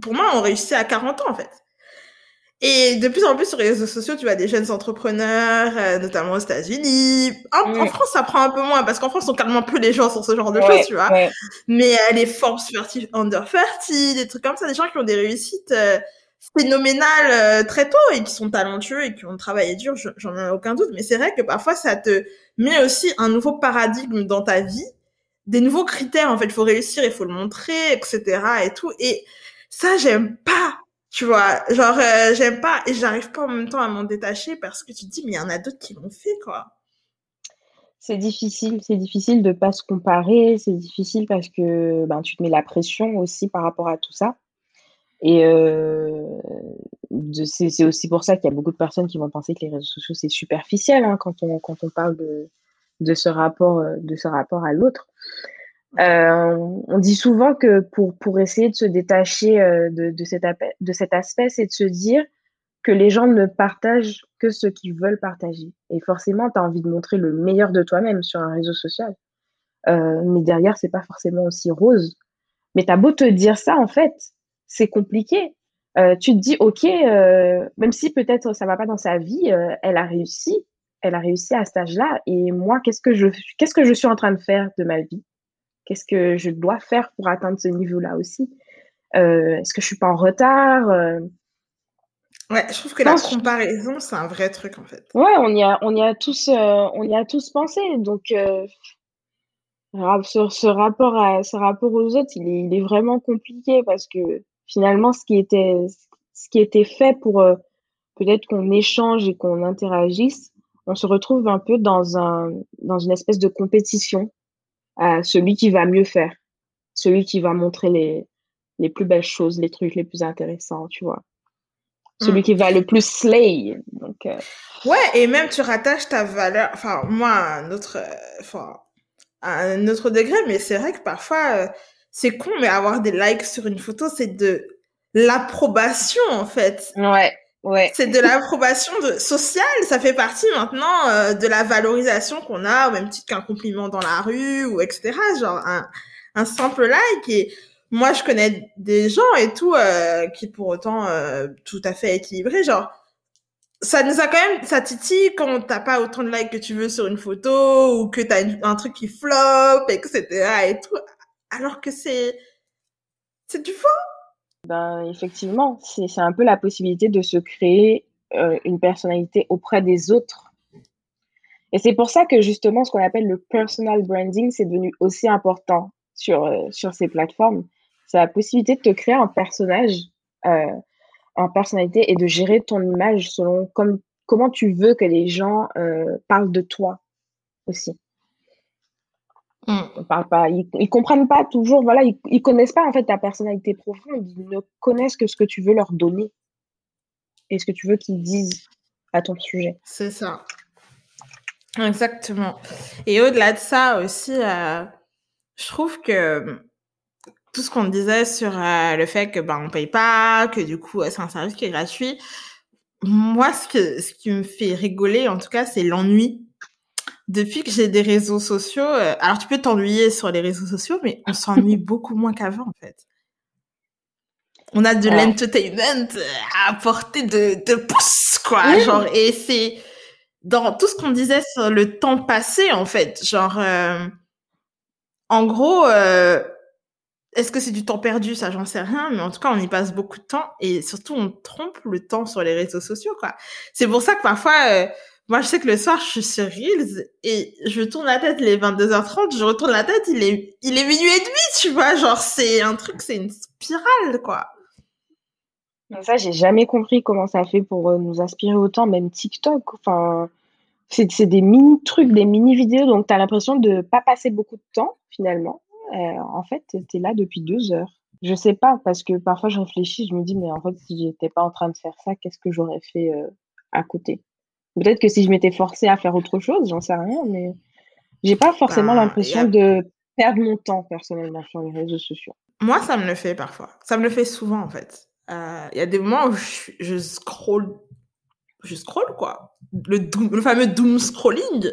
pour moi, on réussit à 40 ans en fait. Et de plus en plus sur les réseaux sociaux, tu vois des jeunes entrepreneurs, notamment aux États-Unis. En, France, ça prend un peu moins parce qu'en France, on calme un peu les gens sur ce genre de choses, tu vois. Mais les Forbes 30, Under 30, des trucs comme ça, des gens qui ont des réussites phénoménales euh, très tôt et qui sont talentueux et qui ont travaillé dur, j'en ai aucun doute. Mais c'est vrai que parfois, ça te met aussi un nouveau paradigme dans ta vie, des nouveaux critères. En fait, il faut réussir, il faut le montrer, etc. et tout. Et ça, j'aime pas. Tu vois, genre, euh, j'aime pas et j'arrive pas en même temps à m'en détacher parce que tu te dis, mais il y en a d'autres qui l'ont fait, quoi. C'est difficile, c'est difficile de pas se comparer, c'est difficile parce que ben, tu te mets la pression aussi par rapport à tout ça. Et euh, c'est aussi pour ça qu'il y a beaucoup de personnes qui vont penser que les réseaux sociaux, c'est superficiel hein, quand, on, quand on parle de, de, ce, rapport, euh, de ce rapport à l'autre. Euh, on dit souvent que pour, pour essayer de se détacher de, de, cet, de cet aspect, c'est de se dire que les gens ne partagent que ce qu'ils veulent partager. Et forcément, tu as envie de montrer le meilleur de toi-même sur un réseau social. Mais derrière, c'est pas forcément aussi rose. Mais tu as beau te dire ça, en fait, c'est compliqué. Euh, tu te dis, OK, euh, même si peut-être ça va pas dans sa vie, euh, elle a réussi. Elle a réussi à cet âge-là. Et moi, qu'est-ce que je, qu'est-ce que je suis en train de faire de ma vie? Qu'est-ce que je dois faire pour atteindre ce niveau-là aussi? Est-ce que je suis pas en retard Ouais, je trouve que la comparaison, c'est un vrai truc en fait. Ouais, on y a, on y a tous, on y a tous pensé. Donc, ce rapport à, ce rapport aux autres, il est, il est vraiment compliqué parce que finalement, ce qui était, ce qui était fait pour euh, peut-être qu'on échange et qu'on interagisse, on se retrouve un peu dans un dans une espèce de compétition à celui qui va mieux faire, celui qui va montrer les les plus belles choses, les trucs les plus intéressants, tu vois. Celui mm. qui va le plus slay. Donc, euh. Ouais, et même tu rattaches ta valeur, enfin, moi, à un autre, euh, enfin, à un autre degré, mais c'est vrai que parfois, euh, c'est con, mais avoir des likes sur une photo, c'est de l'approbation, en fait. Ouais. Ouais. C'est de l'approbation sociale, ça fait partie maintenant de la valorisation qu'on a, au même titre qu'un compliment dans la rue ou etc. Genre un, un simple like et moi, je connais des gens et tout euh, qui pour autant euh, tout à fait équilibrés. Genre, ça nous a quand même, ça titille quand t'as pas autant de likes que tu veux sur une photo ou que t'as un truc qui flop, etc. et tout. Alors que c'est, du faux. Ben, effectivement, c'est un peu la possibilité de se créer euh, une personnalité auprès des autres. Et c'est pour ça que justement, ce qu'on appelle le personal branding, c'est devenu aussi important sur, sur ces plateformes c'est la possibilité de te créer un personnage euh, personnalité et de gérer ton image selon comme, comment tu veux que les gens euh, parlent de toi aussi. Mm. Ils, pas, ils, comprennent pas toujours, voilà, ils, ils connaissent pas en fait ta personnalité profonde, ils ne connaissent que ce que tu veux leur donner et ce que tu veux qu'ils disent à ton sujet. C'est ça. Exactement. Et au-delà de ça aussi, euh, je trouve que tout ce qu'on disait sur euh, le fait que ben on paye pas, que du coup c'est un service qui est gratuit. Moi, ce que ce qui me fait rigoler, en tout cas, c'est l'ennui. Depuis que j'ai des réseaux sociaux, euh, alors tu peux t'ennuyer sur les réseaux sociaux, mais on s'ennuie beaucoup moins qu'avant en fait. On a de l'entertainment à apporter de de pouces quoi, genre et c'est dans tout ce qu'on disait sur le temps passé en fait, genre euh, en gros est-ce que c'est du temps perdu? Ça, j'en sais rien. Mais en tout cas, on y passe beaucoup de temps et surtout, on trompe le temps sur les réseaux sociaux, quoi. C'est pour ça que parfois, euh, moi, je sais que le soir, je suis sur Reels et je tourne la tête les 22h30, je retourne la tête, il est, il est minuit et demi, tu vois. Genre, c'est un truc, c'est une spirale, quoi. Ça, j'ai jamais compris comment ça fait pour euh, nous inspirer autant, même TikTok. Enfin, c'est des mini trucs, des mini vidéos, donc tu as l'impression de pas passer beaucoup de temps finalement. Euh, en fait, tu es là depuis deux heures. Je sais pas, parce que parfois je réfléchis, je me dis, mais en fait, si j'étais pas en train de faire ça, qu'est-ce que j'aurais fait euh, à côté? Peut-être que si je m'étais forcée à faire autre chose, j'en sais rien, mais j'ai pas forcément bah, l'impression de perdre mon temps personnellement sur les réseaux sociaux. Moi, ça me le fait parfois. Ça me le fait souvent, en fait. Euh, il y a des moments où je, je scroll je scroll quoi le, le fameux doom scrolling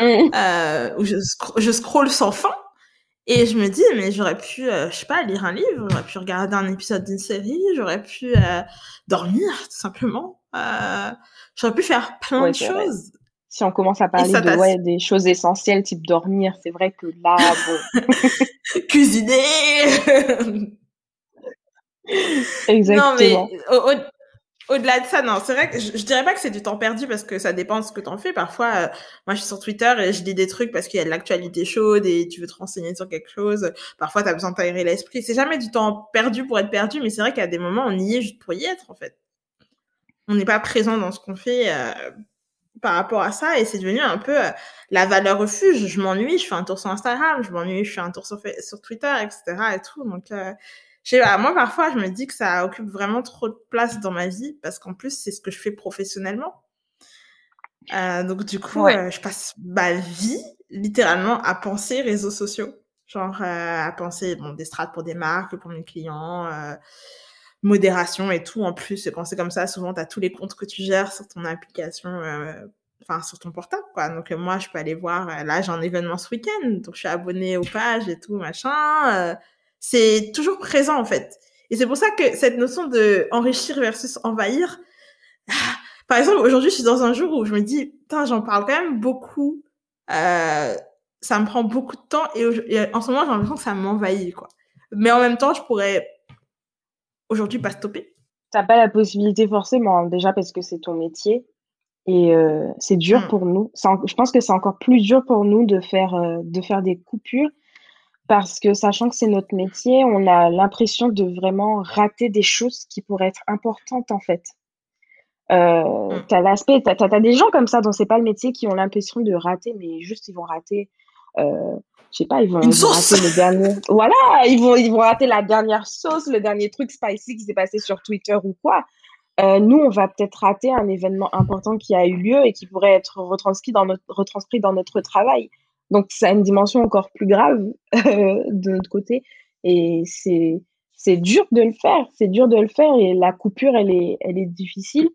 mmh. où je, je scroll sans fin et je me dis, mais j'aurais pu, euh, je sais pas, lire un livre, j'aurais pu regarder un épisode d'une série, j'aurais pu euh, dormir, tout simplement. Euh, j'aurais pu faire plein de choses. Si on commence à parler de, ouais, des choses essentielles, type dormir, c'est vrai que là, bon. Cuisiner Exactement. Non, mais au-delà de ça, non, c'est vrai que je, dirais pas que c'est du temps perdu parce que ça dépend de ce que t'en fais. Parfois, euh, moi, je suis sur Twitter et je lis des trucs parce qu'il y a de l'actualité chaude et tu veux te renseigner sur quelque chose. Parfois, t'as besoin de t'aérer l'esprit. C'est jamais du temps perdu pour être perdu, mais c'est vrai qu'à des moments, on y est juste pour y être, en fait. On n'est pas présent dans ce qu'on fait euh, par rapport à ça et c'est devenu un peu euh, la valeur refuge. Je m'ennuie, je fais un tour sur Instagram, je m'ennuie, je fais un tour sur, sur Twitter, etc. et tout. Donc, moi, parfois, je me dis que ça occupe vraiment trop de place dans ma vie parce qu'en plus, c'est ce que je fais professionnellement. Euh, donc, du coup, euh, je passe ma vie littéralement à penser réseaux sociaux. Genre, euh, à penser bon, des strates pour des marques, pour mes clients, euh, modération et tout. En plus, quand c'est comme ça, souvent, tu as tous les comptes que tu gères sur ton application, enfin, sur ton portable, quoi. Donc, moi, je peux aller voir, là, j'ai un événement ce week-end, donc je suis abonnée aux pages et tout, machin c'est toujours présent en fait. Et c'est pour ça que cette notion de enrichir versus envahir, par exemple, aujourd'hui, je suis dans un jour où je me dis, putain, j'en parle quand même beaucoup. Euh, ça me prend beaucoup de temps et, en ce moment, j'ai l'impression que ça m'envahit, quoi. Mais en même temps, je pourrais aujourd'hui pas stopper. T'as pas la possibilité forcément, hein, déjà parce que c'est ton métier et euh, c'est dur mm. pour nous. je pense que c'est encore plus dur pour nous de faire, euh, de faire des coupures parce que sachant que c'est notre métier, on a l'impression de vraiment rater des choses qui pourraient être importantes en fait. Euh, mm. T'as l'aspect, t'as as, des gens comme ça dont c'est pas le métier qui ont l'impression de rater, mais juste ils vont rater. Euh, je sais pas, ils vont, rater le dernier. Voilà, ils vont, ils vont rater la dernière sauce, le dernier truc spicy qui s'est passé sur Twitter ou quoi. Euh, nous, on va peut-être rater un événement important qui a eu lieu et qui pourrait être retranscrit dans notre, retranscrit dans notre travail. Donc, ça a une dimension encore plus grave de notre côté. Et c'est, c'est dur de le faire. C'est dur de le faire et la coupure, elle est, elle est difficile.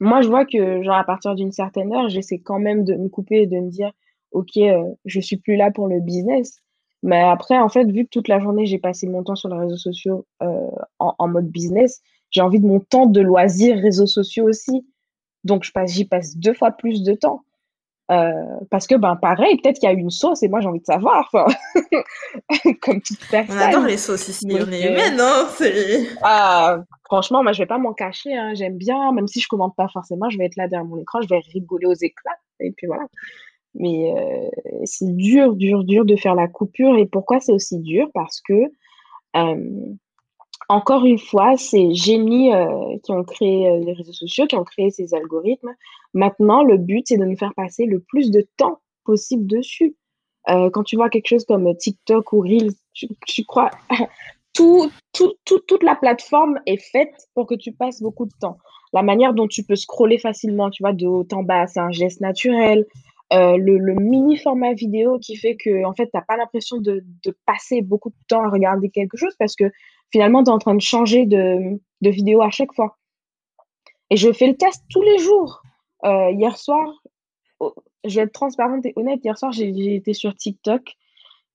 Moi, je vois que, genre, à partir d'une certaine heure, j'essaie quand même de me couper et de me dire, OK, euh, je suis plus là pour le business. Mais après, en fait, vu que toute la journée, j'ai passé mon temps sur les réseaux sociaux euh, en, en, mode business, j'ai envie de mon temps de loisirs réseaux sociaux aussi. Donc, je passe, j'y passe deux fois plus de temps. Euh, parce que, ben, pareil, peut-être qu'il y a une sauce et moi, j'ai envie de savoir. comme toute personne. On adore les sauces ici. on est humaine, hein ah, Franchement, moi, je vais pas m'en cacher. Hein. J'aime bien, même si je commande pas forcément, je vais être là derrière mon écran, je vais rigoler aux éclats. Et puis voilà. Mais euh, c'est dur, dur, dur de faire la coupure. Et pourquoi c'est aussi dur? Parce que euh, encore une fois, c'est génies euh, qui ont créé les réseaux sociaux, qui ont créé ces algorithmes. Maintenant, le but, c'est de nous faire passer le plus de temps possible dessus. Quand tu vois quelque chose comme TikTok ou Reels, tu, crois, tout, tout, toute la plateforme est faite pour que tu passes beaucoup de temps. La manière dont tu peux scroller facilement, tu vois, de haut en bas, c'est un geste naturel. Le, mini format vidéo qui fait que en fait t'as pas l'impression de, passer beaucoup de temps à regarder quelque chose parce que finalement, tu es en train de changer de, de, vidéo à chaque fois. Et je fais le test tous les jours. Euh, hier soir, oh, je vais être transparente et honnête, hier soir, j'ai été sur TikTok.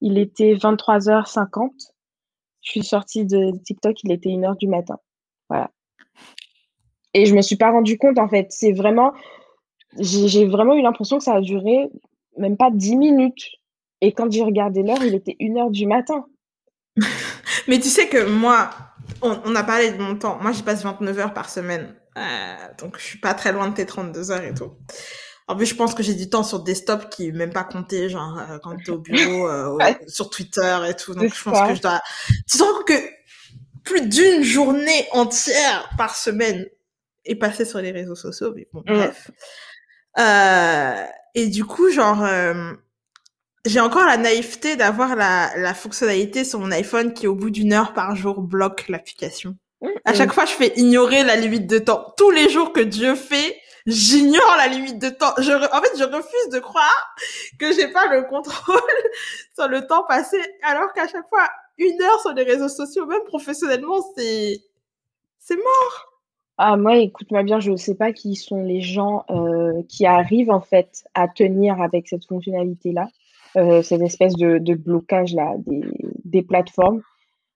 Il était 23h50. Je suis sortie de TikTok, il était 1h du matin. Voilà. Et je me suis pas rendu compte, en fait. C'est vraiment. J'ai vraiment eu l'impression que ça a duré même pas 10 minutes. Et quand j'ai regardé l'heure, il était 1h du matin. Mais tu sais que moi, on, a parlé de mon temps. Moi, j'y passe 29 heures par semaine. Euh, donc, je suis pas très loin de tes 32 heures et tout. En plus, je pense que j'ai du temps sur desktop qui est même pas compté, genre euh, quand t'es au bureau, euh, sur Twitter et tout. Donc, je pense que je dois. Tu te rends compte que plus d'une journée entière par semaine est passée sur les réseaux sociaux. Mais bon, bref. Euh, et du coup, genre, euh, j'ai encore la naïveté d'avoir la, la fonctionnalité sur mon iPhone qui, au bout d'une heure par jour, bloque l'application. À chaque fois, je fais ignorer la limite de temps. Tous les jours que Dieu fait, j'ignore la limite de temps. Je, en fait, je refuse de croire que j'ai pas le contrôle sur le temps passé, alors qu'à chaque fois, une heure sur les réseaux sociaux, même professionnellement, c'est, c'est mort. Ah, moi, écoute-moi bien, je ne sais pas qui sont les gens euh, qui arrivent en fait à tenir avec cette fonctionnalité-là. Euh, cette espèce de, blocage-là des, plateformes.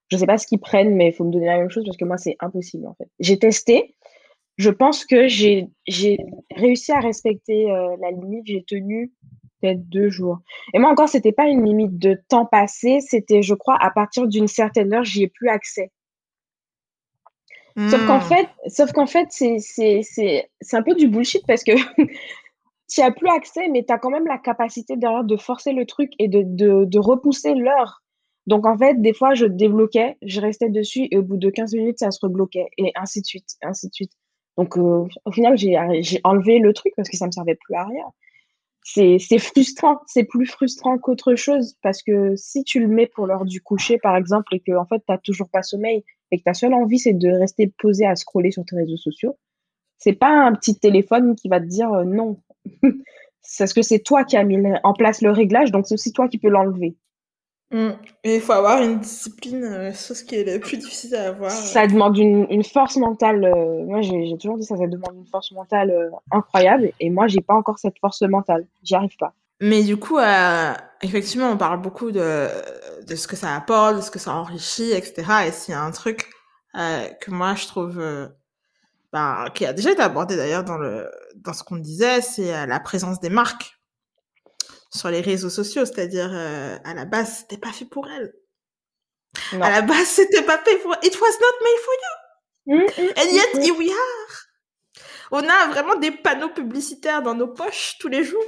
Je ne sais pas ce qu'ils prennent, mais il faut me donner la même chose parce que moi, c'est impossible en fait. J'ai testé. Je pense que j'ai réussi à respecter euh, la limite. J'ai tenu peut-être deux jours. Et moi encore, c'était pas une limite de temps passé. C'était, je crois, à partir d'une certaine heure, j'y ai plus accès. Sauf qu'en hmm. fait, sauf qu'en fait, c'est un peu du bullshit parce que tu n'as plus accès, mais tu as quand même la capacité derrière de forcer le truc et de, de, de repousser l'heure. Donc, en fait, des fois, je débloquais, je restais dessus et au bout de 15 minutes, ça se rebloquait et ainsi de suite, ainsi de suite. Donc, euh, au final, j'ai enlevé le truc parce que ça me servait plus à rien. C'est frustrant, c'est plus frustrant qu'autre chose parce que si tu le mets pour l'heure du coucher, par exemple, et que en fait, tu n'as toujours pas sommeil et que ta seule envie, c'est de rester posé à scroller sur tes réseaux sociaux, c'est pas un petit téléphone qui va te dire euh, non, c'est parce que c'est toi qui as mis en place le réglage, donc c'est aussi toi qui peux l'enlever. Mm. il faut avoir une discipline, euh, c'est ce qui est le plus difficile à avoir. Ça demande une, force mentale. Euh, moi, j'ai toujours dit ça, ça demande une force mentale euh, incroyable. Et moi, j'ai pas encore cette force mentale. J'y arrive pas. Mais du coup, effectivement, on parle beaucoup de, de ce que ça apporte, de ce que ça enrichit, etc. Et s'il y a un truc que moi, je trouve bah, qui a déjà été abordé d'ailleurs dans le dans ce qu'on disait, c'est euh, la présence des marques sur les réseaux sociaux, c'est-à-dire euh, à la base c'était pas fait pour elles. À la base c'était pas fait pour it was not made for you. Mm, mm, And yet mm, here we are. On a vraiment des panneaux publicitaires dans nos poches tous les jours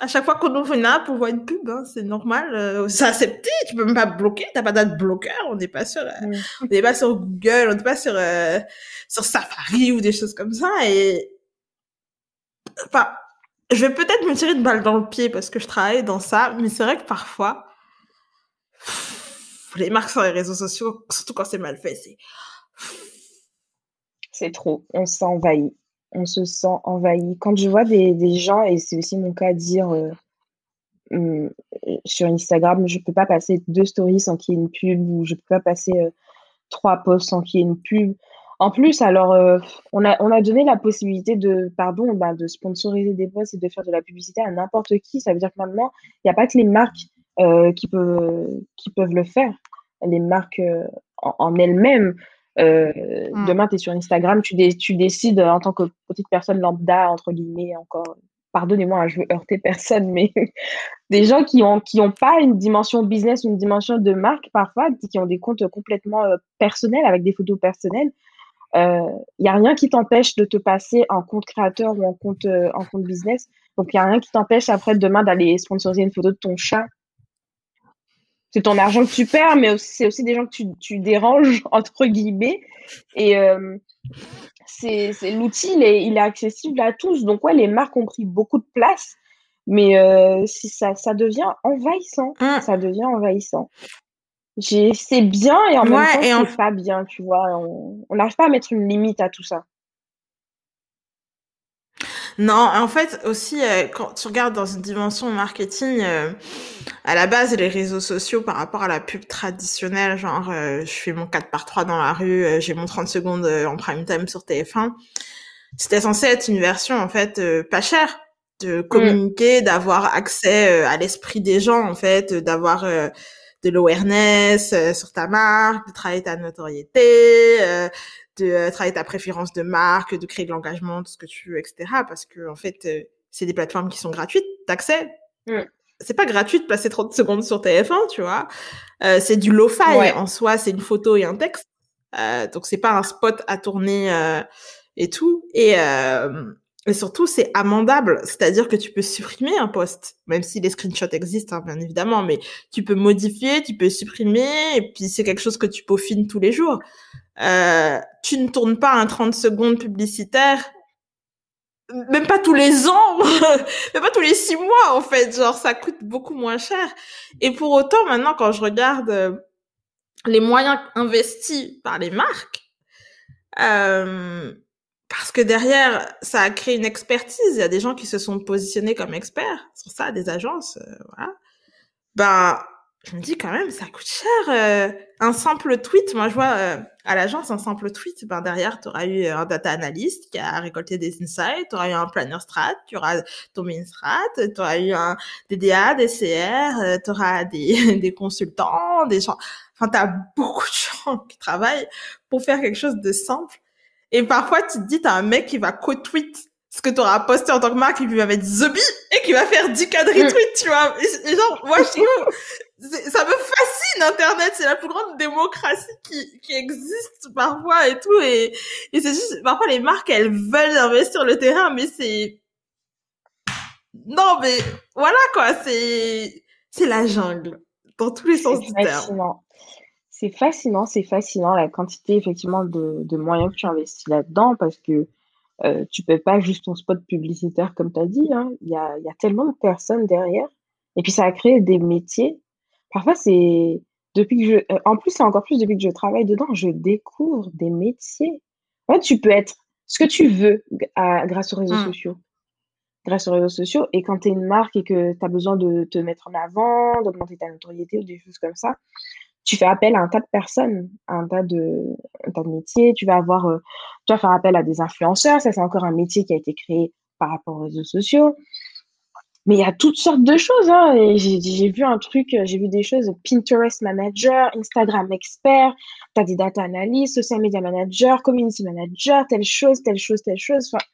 à chaque fois qu'on ouvre une app, on voit une pub, hein, c'est normal, euh, c'est accepté, tu peux même pas bloquer, t'as pas d'ad bloqueur, on n'est pas sur, euh, on n'est pas sur Google, on n'est pas sur euh, sur Safari ou des choses comme ça, et pas, je vais peut-être me tirer une balle dans le pied parce que je travaille dans ça, mais c'est vrai que parfois, les marques sur les réseaux sociaux, surtout quand c'est mal fait, c'est. C'est trop. On se sent envahi. On se sent envahi. Quand je vois des, gens, et c'est aussi mon cas, dire euh, hum, sur Instagram, je peux pas passer deux stories sans qu'il y ait une pub, ou je peux pas passer euh, trois posts sans qu'il y ait une pub. En plus, alors, euh, on, a, on a donné la possibilité de, pardon, bah, de sponsoriser des posts et de faire de la publicité à n'importe qui. Ça veut dire que maintenant, il n'y a pas que les marques qui, peuvent, le faire. Les marques en, elles-mêmes. Mm. Demain, tu es sur Instagram, tu, tu décides en tant que petite personne lambda, entre guillemets, encore pardonnez-moi, hein, je veux heurter personne, mais des gens qui n'ont qui ont pas une dimension business, une dimension de marque parfois, qui ont des comptes complètement personnels, avec des photos personnelles, il euh, n'y a rien qui t'empêche de te passer en compte créateur ou en compte, euh, en compte business. Donc, il n'y a rien qui t'empêche après demain d'aller sponsoriser une photo de ton chat. C'est ton argent que tu perds, mais c'est aussi des gens que tu, tu déranges, entre guillemets. Et euh, c'est l'outil, il est, il est accessible à tous. Donc, ouais, les marques ont pris beaucoup de place. Mais euh, si ça, ça devient envahissant. Mmh. Ça devient envahissant c'est bien et en même temps c'est pas bien, tu vois. On n'arrive pas à mettre une limite à tout ça. Non, en fait aussi euh, quand tu regardes dans une dimension marketing, euh, à la base les réseaux sociaux par rapport à la pub traditionnelle, genre euh, je fais mon 4 par 3 dans la rue, j'ai mon 30 secondes en prime time sur TF1, c'était censé être une version en fait pas chère de mmh. communiquer, d'avoir accès à l'esprit des gens en fait, d'avoir de l'awareness euh, sur ta marque, de travailler ta notoriété, euh, de euh, travailler ta préférence de marque, de créer de l'engagement, tout ce que tu veux, etc. Parce que en fait, c'est des plateformes qui sont gratuites d'accès. Mm. C'est pas gratuit de passer 30 secondes sur TF1, tu vois. c'est du lo-fi en soi, c'est une photo et un texte. donc c'est pas un spot à tourner et tout. Et et surtout, c'est amendable, c'est-à-dire que tu peux supprimer un post, même si les screenshots existent, hein, bien évidemment, mais tu peux modifier, tu peux supprimer, et puis c'est quelque chose que tu peaufines tous les jours. Euh, tu ne tournes pas un 30 secondes publicitaire, même pas tous les ans, même pas tous les six mois, en fait, genre ça coûte beaucoup moins cher. Et pour autant, maintenant, quand je regarde euh, les moyens investis par les marques, euh, parce que derrière, ça a créé une expertise. Il y a des gens qui se sont positionnés comme experts sur ça, des agences, euh, voilà. Ben, je me dis quand même, ça coûte cher. Euh, un simple tweet, moi je vois euh, à l'agence un simple tweet, ben derrière, tu auras eu un data analyst qui a récolté des insights, tu auras eu un planner strat, tu auras ton main strat, tu auras eu un DDA, des CR, tu auras des, des consultants, des gens... Enfin, tu as beaucoup de gens qui travaillent pour faire quelque chose de simple. Et parfois, tu te dis, t'as un mec qui va co-tweet ce que tu auras posté en tant que marque et puis va mettre The et qui va faire 10 cas de retweet, tu vois. Et genre, moi, je trouve, ça me fascine, Internet. C'est la plus grande démocratie qui, qui existe parfois et tout. Et, et c'est juste, parfois, les marques, elles veulent investir le terrain, mais c'est, non, mais voilà, quoi. C'est, c'est la jungle. Dans tous les sens du terme. C'est fascinant, c'est fascinant la quantité effectivement de, moyens que tu investis là-dedans parce que euh, tu peux pas juste ton spot publicitaire comme tu as dit. Hein. Il y, a, tellement de personnes derrière. Et puis ça a créé des métiers. Parfois, c'est depuis que je. Euh, en plus, c'est encore plus depuis que je travaille dedans, je découvre des métiers. En tu peux être ce que tu veux grâce aux réseaux mmh. sociaux. Grâce aux réseaux sociaux. Et quand tu es une marque et que tu as besoin de te mettre en avant, d'augmenter ta notoriété ou des choses comme ça, tu fais appel à un tas de personnes, à un tas de, un tas de métiers. Tu vas avoir, euh, tu vas faire appel à des influenceurs. Ça, c'est encore un métier qui a été créé par rapport aux réseaux sociaux. Mais il y a toutes sortes de choses. Hein. Et j'ai vu un truc, euh, j'ai vu des choses Pinterest manager, Instagram expert, tu as des data analysts, social media manager, community manager, telle chose, telle chose, telle chose. Enfin,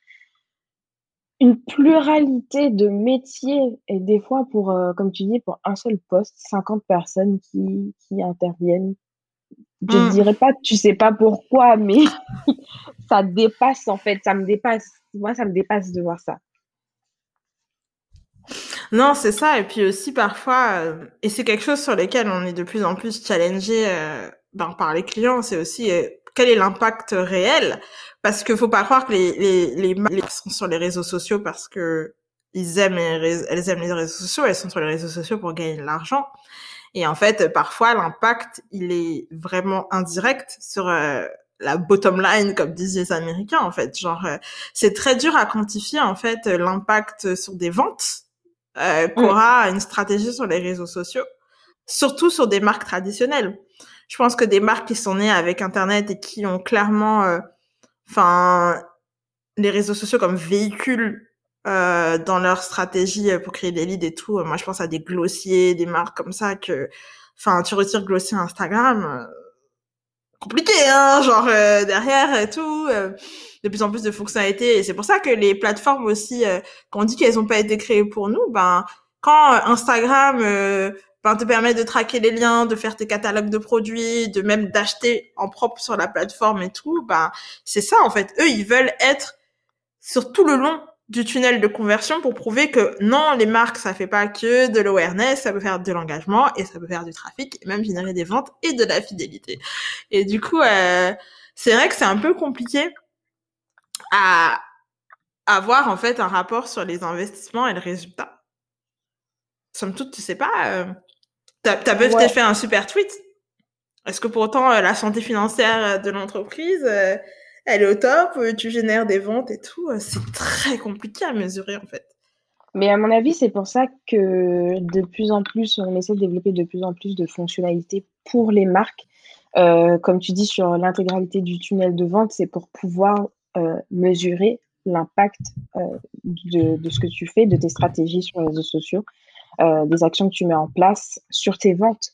une pluralité de métiers et des fois pour, euh, comme tu dis, pour un seul poste, 50 personnes qui, qui interviennent. Je ne mmh. dirais pas, tu sais pas pourquoi, mais ça dépasse en fait, ça me dépasse. Moi, ça me dépasse de voir ça. Non, c'est ça. Et puis aussi parfois, euh, et c'est quelque chose sur lequel on est de plus en plus challengé euh, ben, par les clients, c'est aussi quel est l'impact réel? Parce que faut pas croire que les les les marques sont sur les réseaux sociaux parce que ils aiment les elles aiment les réseaux sociaux, elles sont sur les réseaux sociaux pour gagner de l'argent. Et en fait, parfois l'impact, il est vraiment indirect sur euh, la bottom line, comme disent les Américains, en fait. Genre, euh, c'est très dur à quantifier, en fait, l'impact sur des ventes euh, qu'aura une stratégie sur les réseaux sociaux, surtout sur des marques traditionnelles. Je pense que des marques qui sont nées avec Internet et qui ont clairement, euh, enfin, les réseaux sociaux comme véhicule euh, dans leur stratégie pour créer des leads et tout. Moi, je pense à des glossiers, des marques comme ça que, enfin, tu retires glossier Instagram, compliqué, hein, genre euh, derrière tout, euh, de plus en plus de fonctionnalités. Et c'est pour ça que les plateformes aussi, euh, quand on dit qu'elles n'ont pas été créées pour nous, ben quand Instagram ben, te permet de traquer les liens, de faire tes catalogues de produits, de même d'acheter en propre sur la plateforme et tout, ben c'est ça en fait. Eux, ils veulent être sur tout le long du tunnel de conversion pour prouver que non, les marques, ça fait pas que de l'awareness, ça peut faire de l'engagement et ça peut faire du trafic et même générer des ventes et de la fidélité. Et du coup, euh, c'est vrai que c'est un peu compliqué à avoir en fait un rapport sur les investissements et le résultat. Somme toute, tu sais pas, euh, t'as as peut-être fait un super tweet. Est-ce que pour autant euh, la santé financière de l'entreprise euh, elle est au top, euh, tu génères des ventes et tout. Euh, c'est très compliqué à mesurer en fait. Mais à mon avis, c'est pour ça que de plus en plus, on essaie de développer de plus en plus de fonctionnalités pour les marques. Euh, comme tu dis sur l'intégralité du tunnel de vente, c'est pour pouvoir mesurer l'impact de, de, ce que tu fais, de tes stratégies sur les réseaux sociaux, des actions que tu mets en place sur tes ventes.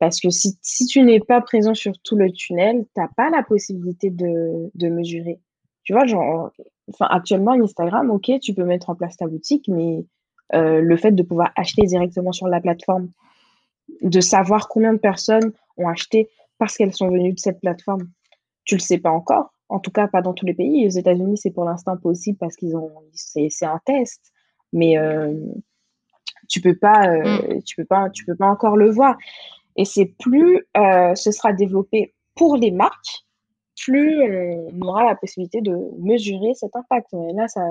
Parce que si, si tu n'es pas présent sur tout le tunnel, tu n'as pas la possibilité de, de, mesurer. Tu vois, genre, enfin, actuellement, Instagram, ok, tu peux mettre en place ta boutique, mais euh, le fait de pouvoir acheter directement sur la plateforme, de savoir combien de personnes ont acheté parce qu'elles sont venues de cette plateforme, tu le sais pas encore. En tout cas, pas dans tous les pays. Aux États-Unis, c'est pour l'instant possible parce qu'ils ont, c'est un test, mais euh, tu peux pas, euh, mm. tu peux pas, tu peux pas encore le voir. Et c'est plus euh, ce sera développé pour les marques, plus on aura la possibilité de mesurer cet impact. Et là, ça,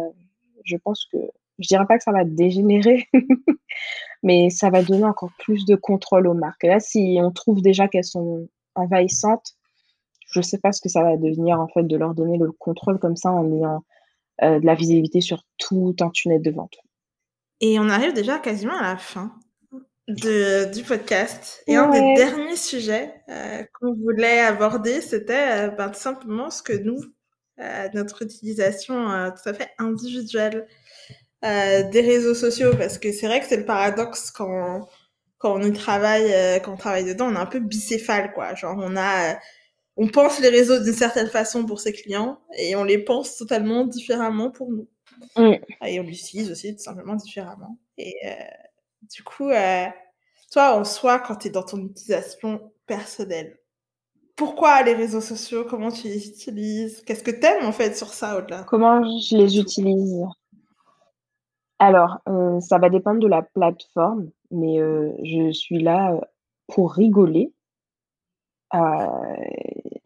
je pense que je dirais pas que ça va dégénérer, mais ça va donner encore plus de contrôle aux marques. là, si on trouve déjà qu'elles sont envahissantes, je ne sais pas ce que ça va devenir en fait de leur donner le contrôle comme ça en ayant euh, de la visibilité sur tout un tunnel de vente. Et on arrive déjà quasiment à la fin de, du podcast. Et un des derniers sujets euh, qu'on voulait aborder, c'était euh, ben, tout simplement ce que nous, euh, notre utilisation euh, tout à fait individuelle euh, des réseaux sociaux, parce que c'est vrai que c'est le paradoxe quand, quand on y travaille, quand on travaille dedans, on est un peu bicéphale, quoi. Genre, on a, on pense les réseaux d'une certaine façon pour ses clients et on les pense totalement différemment pour nous. Mm. Et on l'utilise aussi tout simplement différemment. Et du coup, euh, toi, en soi, quand tu es dans ton utilisation personnelle, pourquoi les réseaux sociaux? Comment tu les utilises? Qu'est-ce que tu aimes en fait sur ça au-delà? Comment je les utilise? Alors, euh, ça va dépendre de la plateforme, mais euh, je suis là pour rigoler.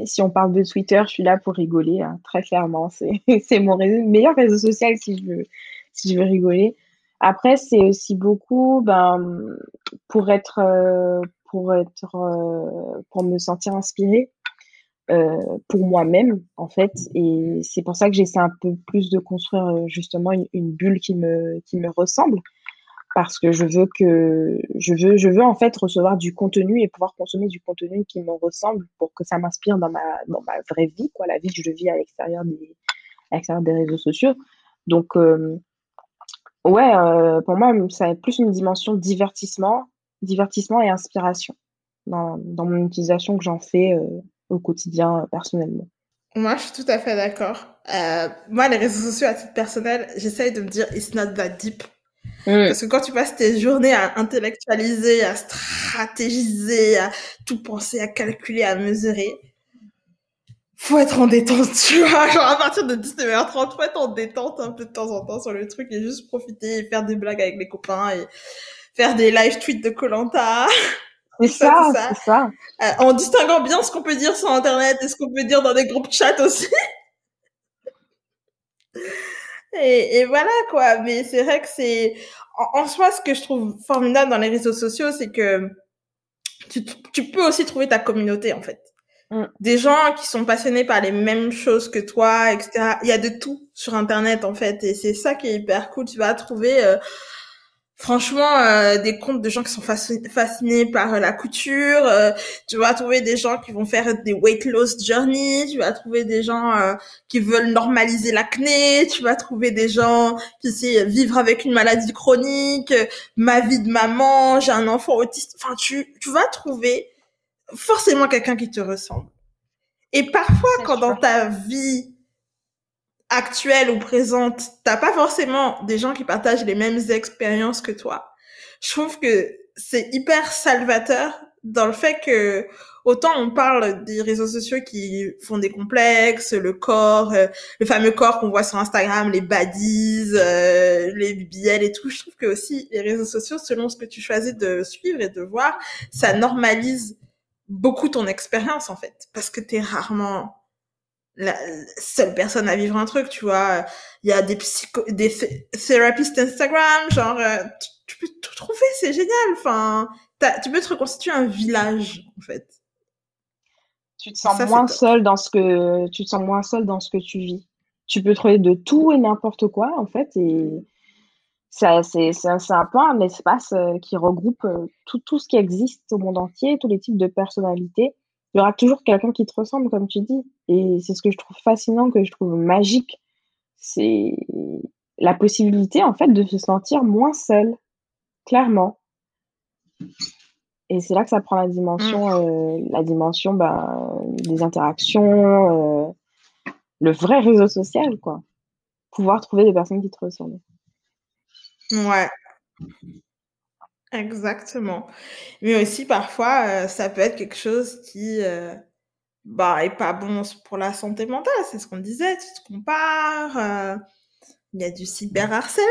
si on parle de Twitter, je suis là pour rigoler, hein, très clairement. C'est mon meilleur réseau social si je veux, si je veux rigoler. Après, c'est aussi beaucoup ben, pour être, euh, pour être, euh, pour me sentir inspirée euh, pour moi-même, en fait. Et c'est pour ça que j'essaie un peu plus de construire justement une, bulle qui me, qui me ressemble. Parce que je veux que, je veux, je veux en fait recevoir du contenu et pouvoir consommer du contenu qui me ressemble pour que ça m'inspire dans ma, dans ma vraie vie, quoi, la vie que je vis à l'extérieur des, l'extérieur des réseaux sociaux. Donc, Ouais, euh, pour moi, ça a plus une dimension divertissement, divertissement et inspiration dans, dans mon utilisation que j'en fais euh, au quotidien euh, personnellement. Moi, je suis tout à fait d'accord. moi, les réseaux sociaux à titre personnel, j'essaye de me dire it's not that deep. Mm. Parce que quand tu passes tes journées à intellectualiser, à stratégiser, à tout penser, à calculer, à mesurer, faut être en détente, tu vois. Genre, à partir de 19h30, faut être en détente un peu de temps en temps sur le truc et juste profiter et faire des blagues avec les copains et faire des live tweets de Colanta. C'est ça, c'est ça. Euh, en distinguant bien ce qu'on peut dire sur Internet et ce qu'on peut dire dans des groupes chat aussi. et, et, voilà quoi. Mais c'est vrai que c'est en, soi ce que je trouve formidable dans les réseaux sociaux, c'est que tu, tu peux aussi trouver ta communauté en fait. Mm. Des gens qui sont passionnés par les mêmes choses que toi, etc. Il y a de tout sur Internet en fait, et c'est ça qui est hyper cool. Tu vas trouver euh, franchement euh, des comptes de gens qui sont fascinés par la couture euh, tu vas trouver des gens qui vont faire des weight loss journey tu vas trouver des gens euh, qui veulent normaliser l'acné tu vas trouver des gens qui essaient vivre avec une maladie chronique ma vie de maman j'ai un enfant autiste enfin tu tu vas trouver forcément quelqu'un qui te ressemble et parfois quand dans ta vie actuelle ou présente, t'as pas forcément des gens qui partagent les mêmes expériences que toi. Je trouve que c'est hyper salvateur dans le fait que autant on parle des réseaux sociaux qui font des complexes, le corps, euh, le fameux corps qu'on voit sur Instagram, les baddies, euh, les BBL et tout. Je trouve que aussi les réseaux sociaux, selon ce que tu choisis de suivre et de voir, ça normalise beaucoup ton expérience en fait, parce que t'es rarement la seule personne à vivre un truc, tu vois. Il y a des psycho des thérapistes Instagram, genre, euh, tu, peux tout trouver, c'est génial. Enfin, tu peux te reconstituer un village, en fait. Tu te sens moins seul dans ce que, tu te sens moins seul dans ce que tu vis. Tu peux trouver de tout et n'importe quoi, en fait, et c'est, un peu un espace euh, qui regroupe euh, tout, tout ce qui existe au monde entier, tous les types de personnalités il y aura toujours quelqu'un qui te ressemble, comme tu dis. Et c'est ce que je trouve fascinant, que je trouve magique. C'est la possibilité, en fait, de se sentir moins seul, clairement. Et c'est là que ça prend la dimension, mm. euh, la dimension bah, des interactions, euh, le vrai réseau social, quoi. Pouvoir trouver des personnes qui te ressemblent. Ouais. Exactement. Mais aussi parfois, euh, ça peut être quelque chose qui euh, bah, est pas bon pour la santé mentale. C'est ce qu'on disait, tu te compares. Euh, il y a du cyberharcèlement.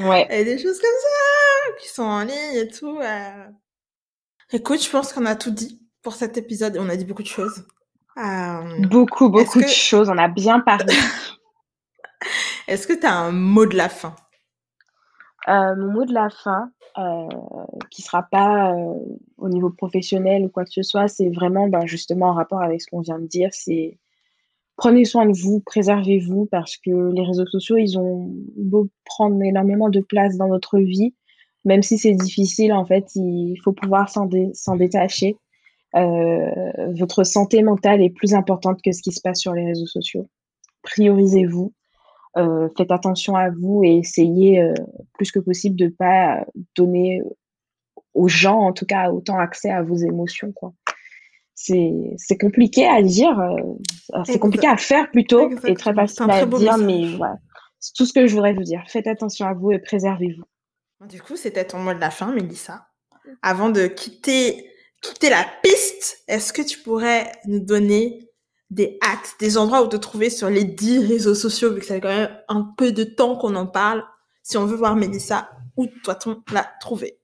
Ouais. Et des choses comme ça qui sont en ligne et tout. Écoute, je pense qu'on a tout dit pour cet épisode on a dit beaucoup de choses. beaucoup, beaucoup de choses. On a bien parlé. Est-ce que tu as un mot de la fin? Euh, mon mot de la fin, euh, qui sera pas euh, au niveau professionnel ou quoi que ce soit, c'est vraiment ben, justement en rapport avec ce qu'on vient de dire, c'est prenez soin de vous, préservez-vous parce que les réseaux sociaux, ils ont beau prendre énormément de place dans notre vie, même si c'est difficile, en fait, il faut pouvoir s'en détacher. votre santé mentale est plus importante que ce qui se passe sur les réseaux sociaux. Priorisez-vous, euh, faites attention à vous et essayez euh, plus que possible de pas donner aux gens, en tout cas, autant accès à vos émotions, quoi. C'est, c'est compliqué à dire, euh, c'est compliqué à faire plutôt et très facile à dire, mais voilà. C'est tout ce que je voudrais vous dire. Faites attention à vous et préservez-vous. Du coup, c'était ton mot de la fin, Mélissa. Avant de quitter, quitter la piste, est-ce que tu pourrais nous donner des hacks, des endroits où te trouver sur les dix réseaux sociaux, vu que ça fait quand même un peu de temps qu'on en parle. Si on veut voir Mélissa, où doit-on la trouver?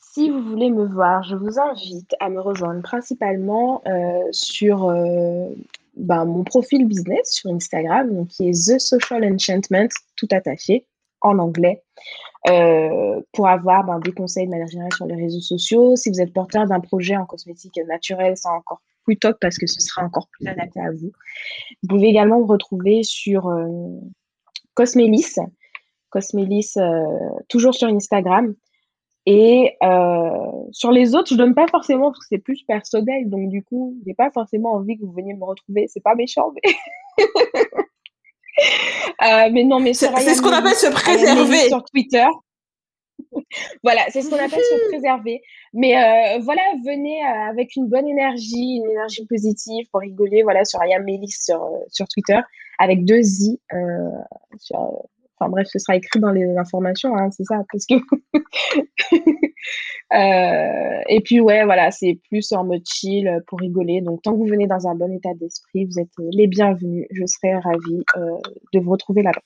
Si vous voulez me voir, je vous invite à me rejoindre principalement euh, sur euh, ben, mon profil business sur Instagram, qui est The Social Enchantment, tout attaché, en anglais. Euh, pour avoir ben, des conseils de manière générale sur les réseaux sociaux. Si vous êtes porteur d'un projet en cosmétique naturelle, c'est encore plus top parce que ce sera encore plus adapté à vous. Vous pouvez également vous retrouver sur euh, Cosmélis, Cosmélis euh, toujours sur Instagram. Et euh, sur les autres, je donne pas forcément parce que c'est plus personnel, donc du coup, j'ai pas forcément envie que vous veniez me retrouver. C'est pas méchant, mais mais non, mais c'est ce qu'on appelle se préserver sur Twitter. voilà, c'est ce qu'on appelle se préserver. Mais euh, voilà, venez euh, avec une bonne énergie, une énergie positive pour rigoler. Voilà, sur Ayam Melis sur, euh, sur Twitter, avec deux i. enfin bref, ce sera écrit dans les informations, hein, c'est ça, parce que. et puis ouais, voilà, c'est plus en mode chill pour rigoler. Donc tant que vous venez dans un bon état d'esprit, vous êtes les bienvenus. Je serai ravie de vous retrouver là-bas.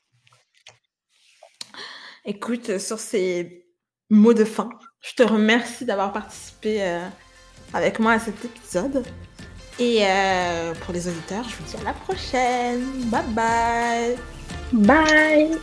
Écoute, sur ces mots de fin, Je te remercie d'avoir participé euh, avec moi à cet épisode. Et euh, pour les auditeurs, je vous dis à la prochaine. Bye bye. Bye.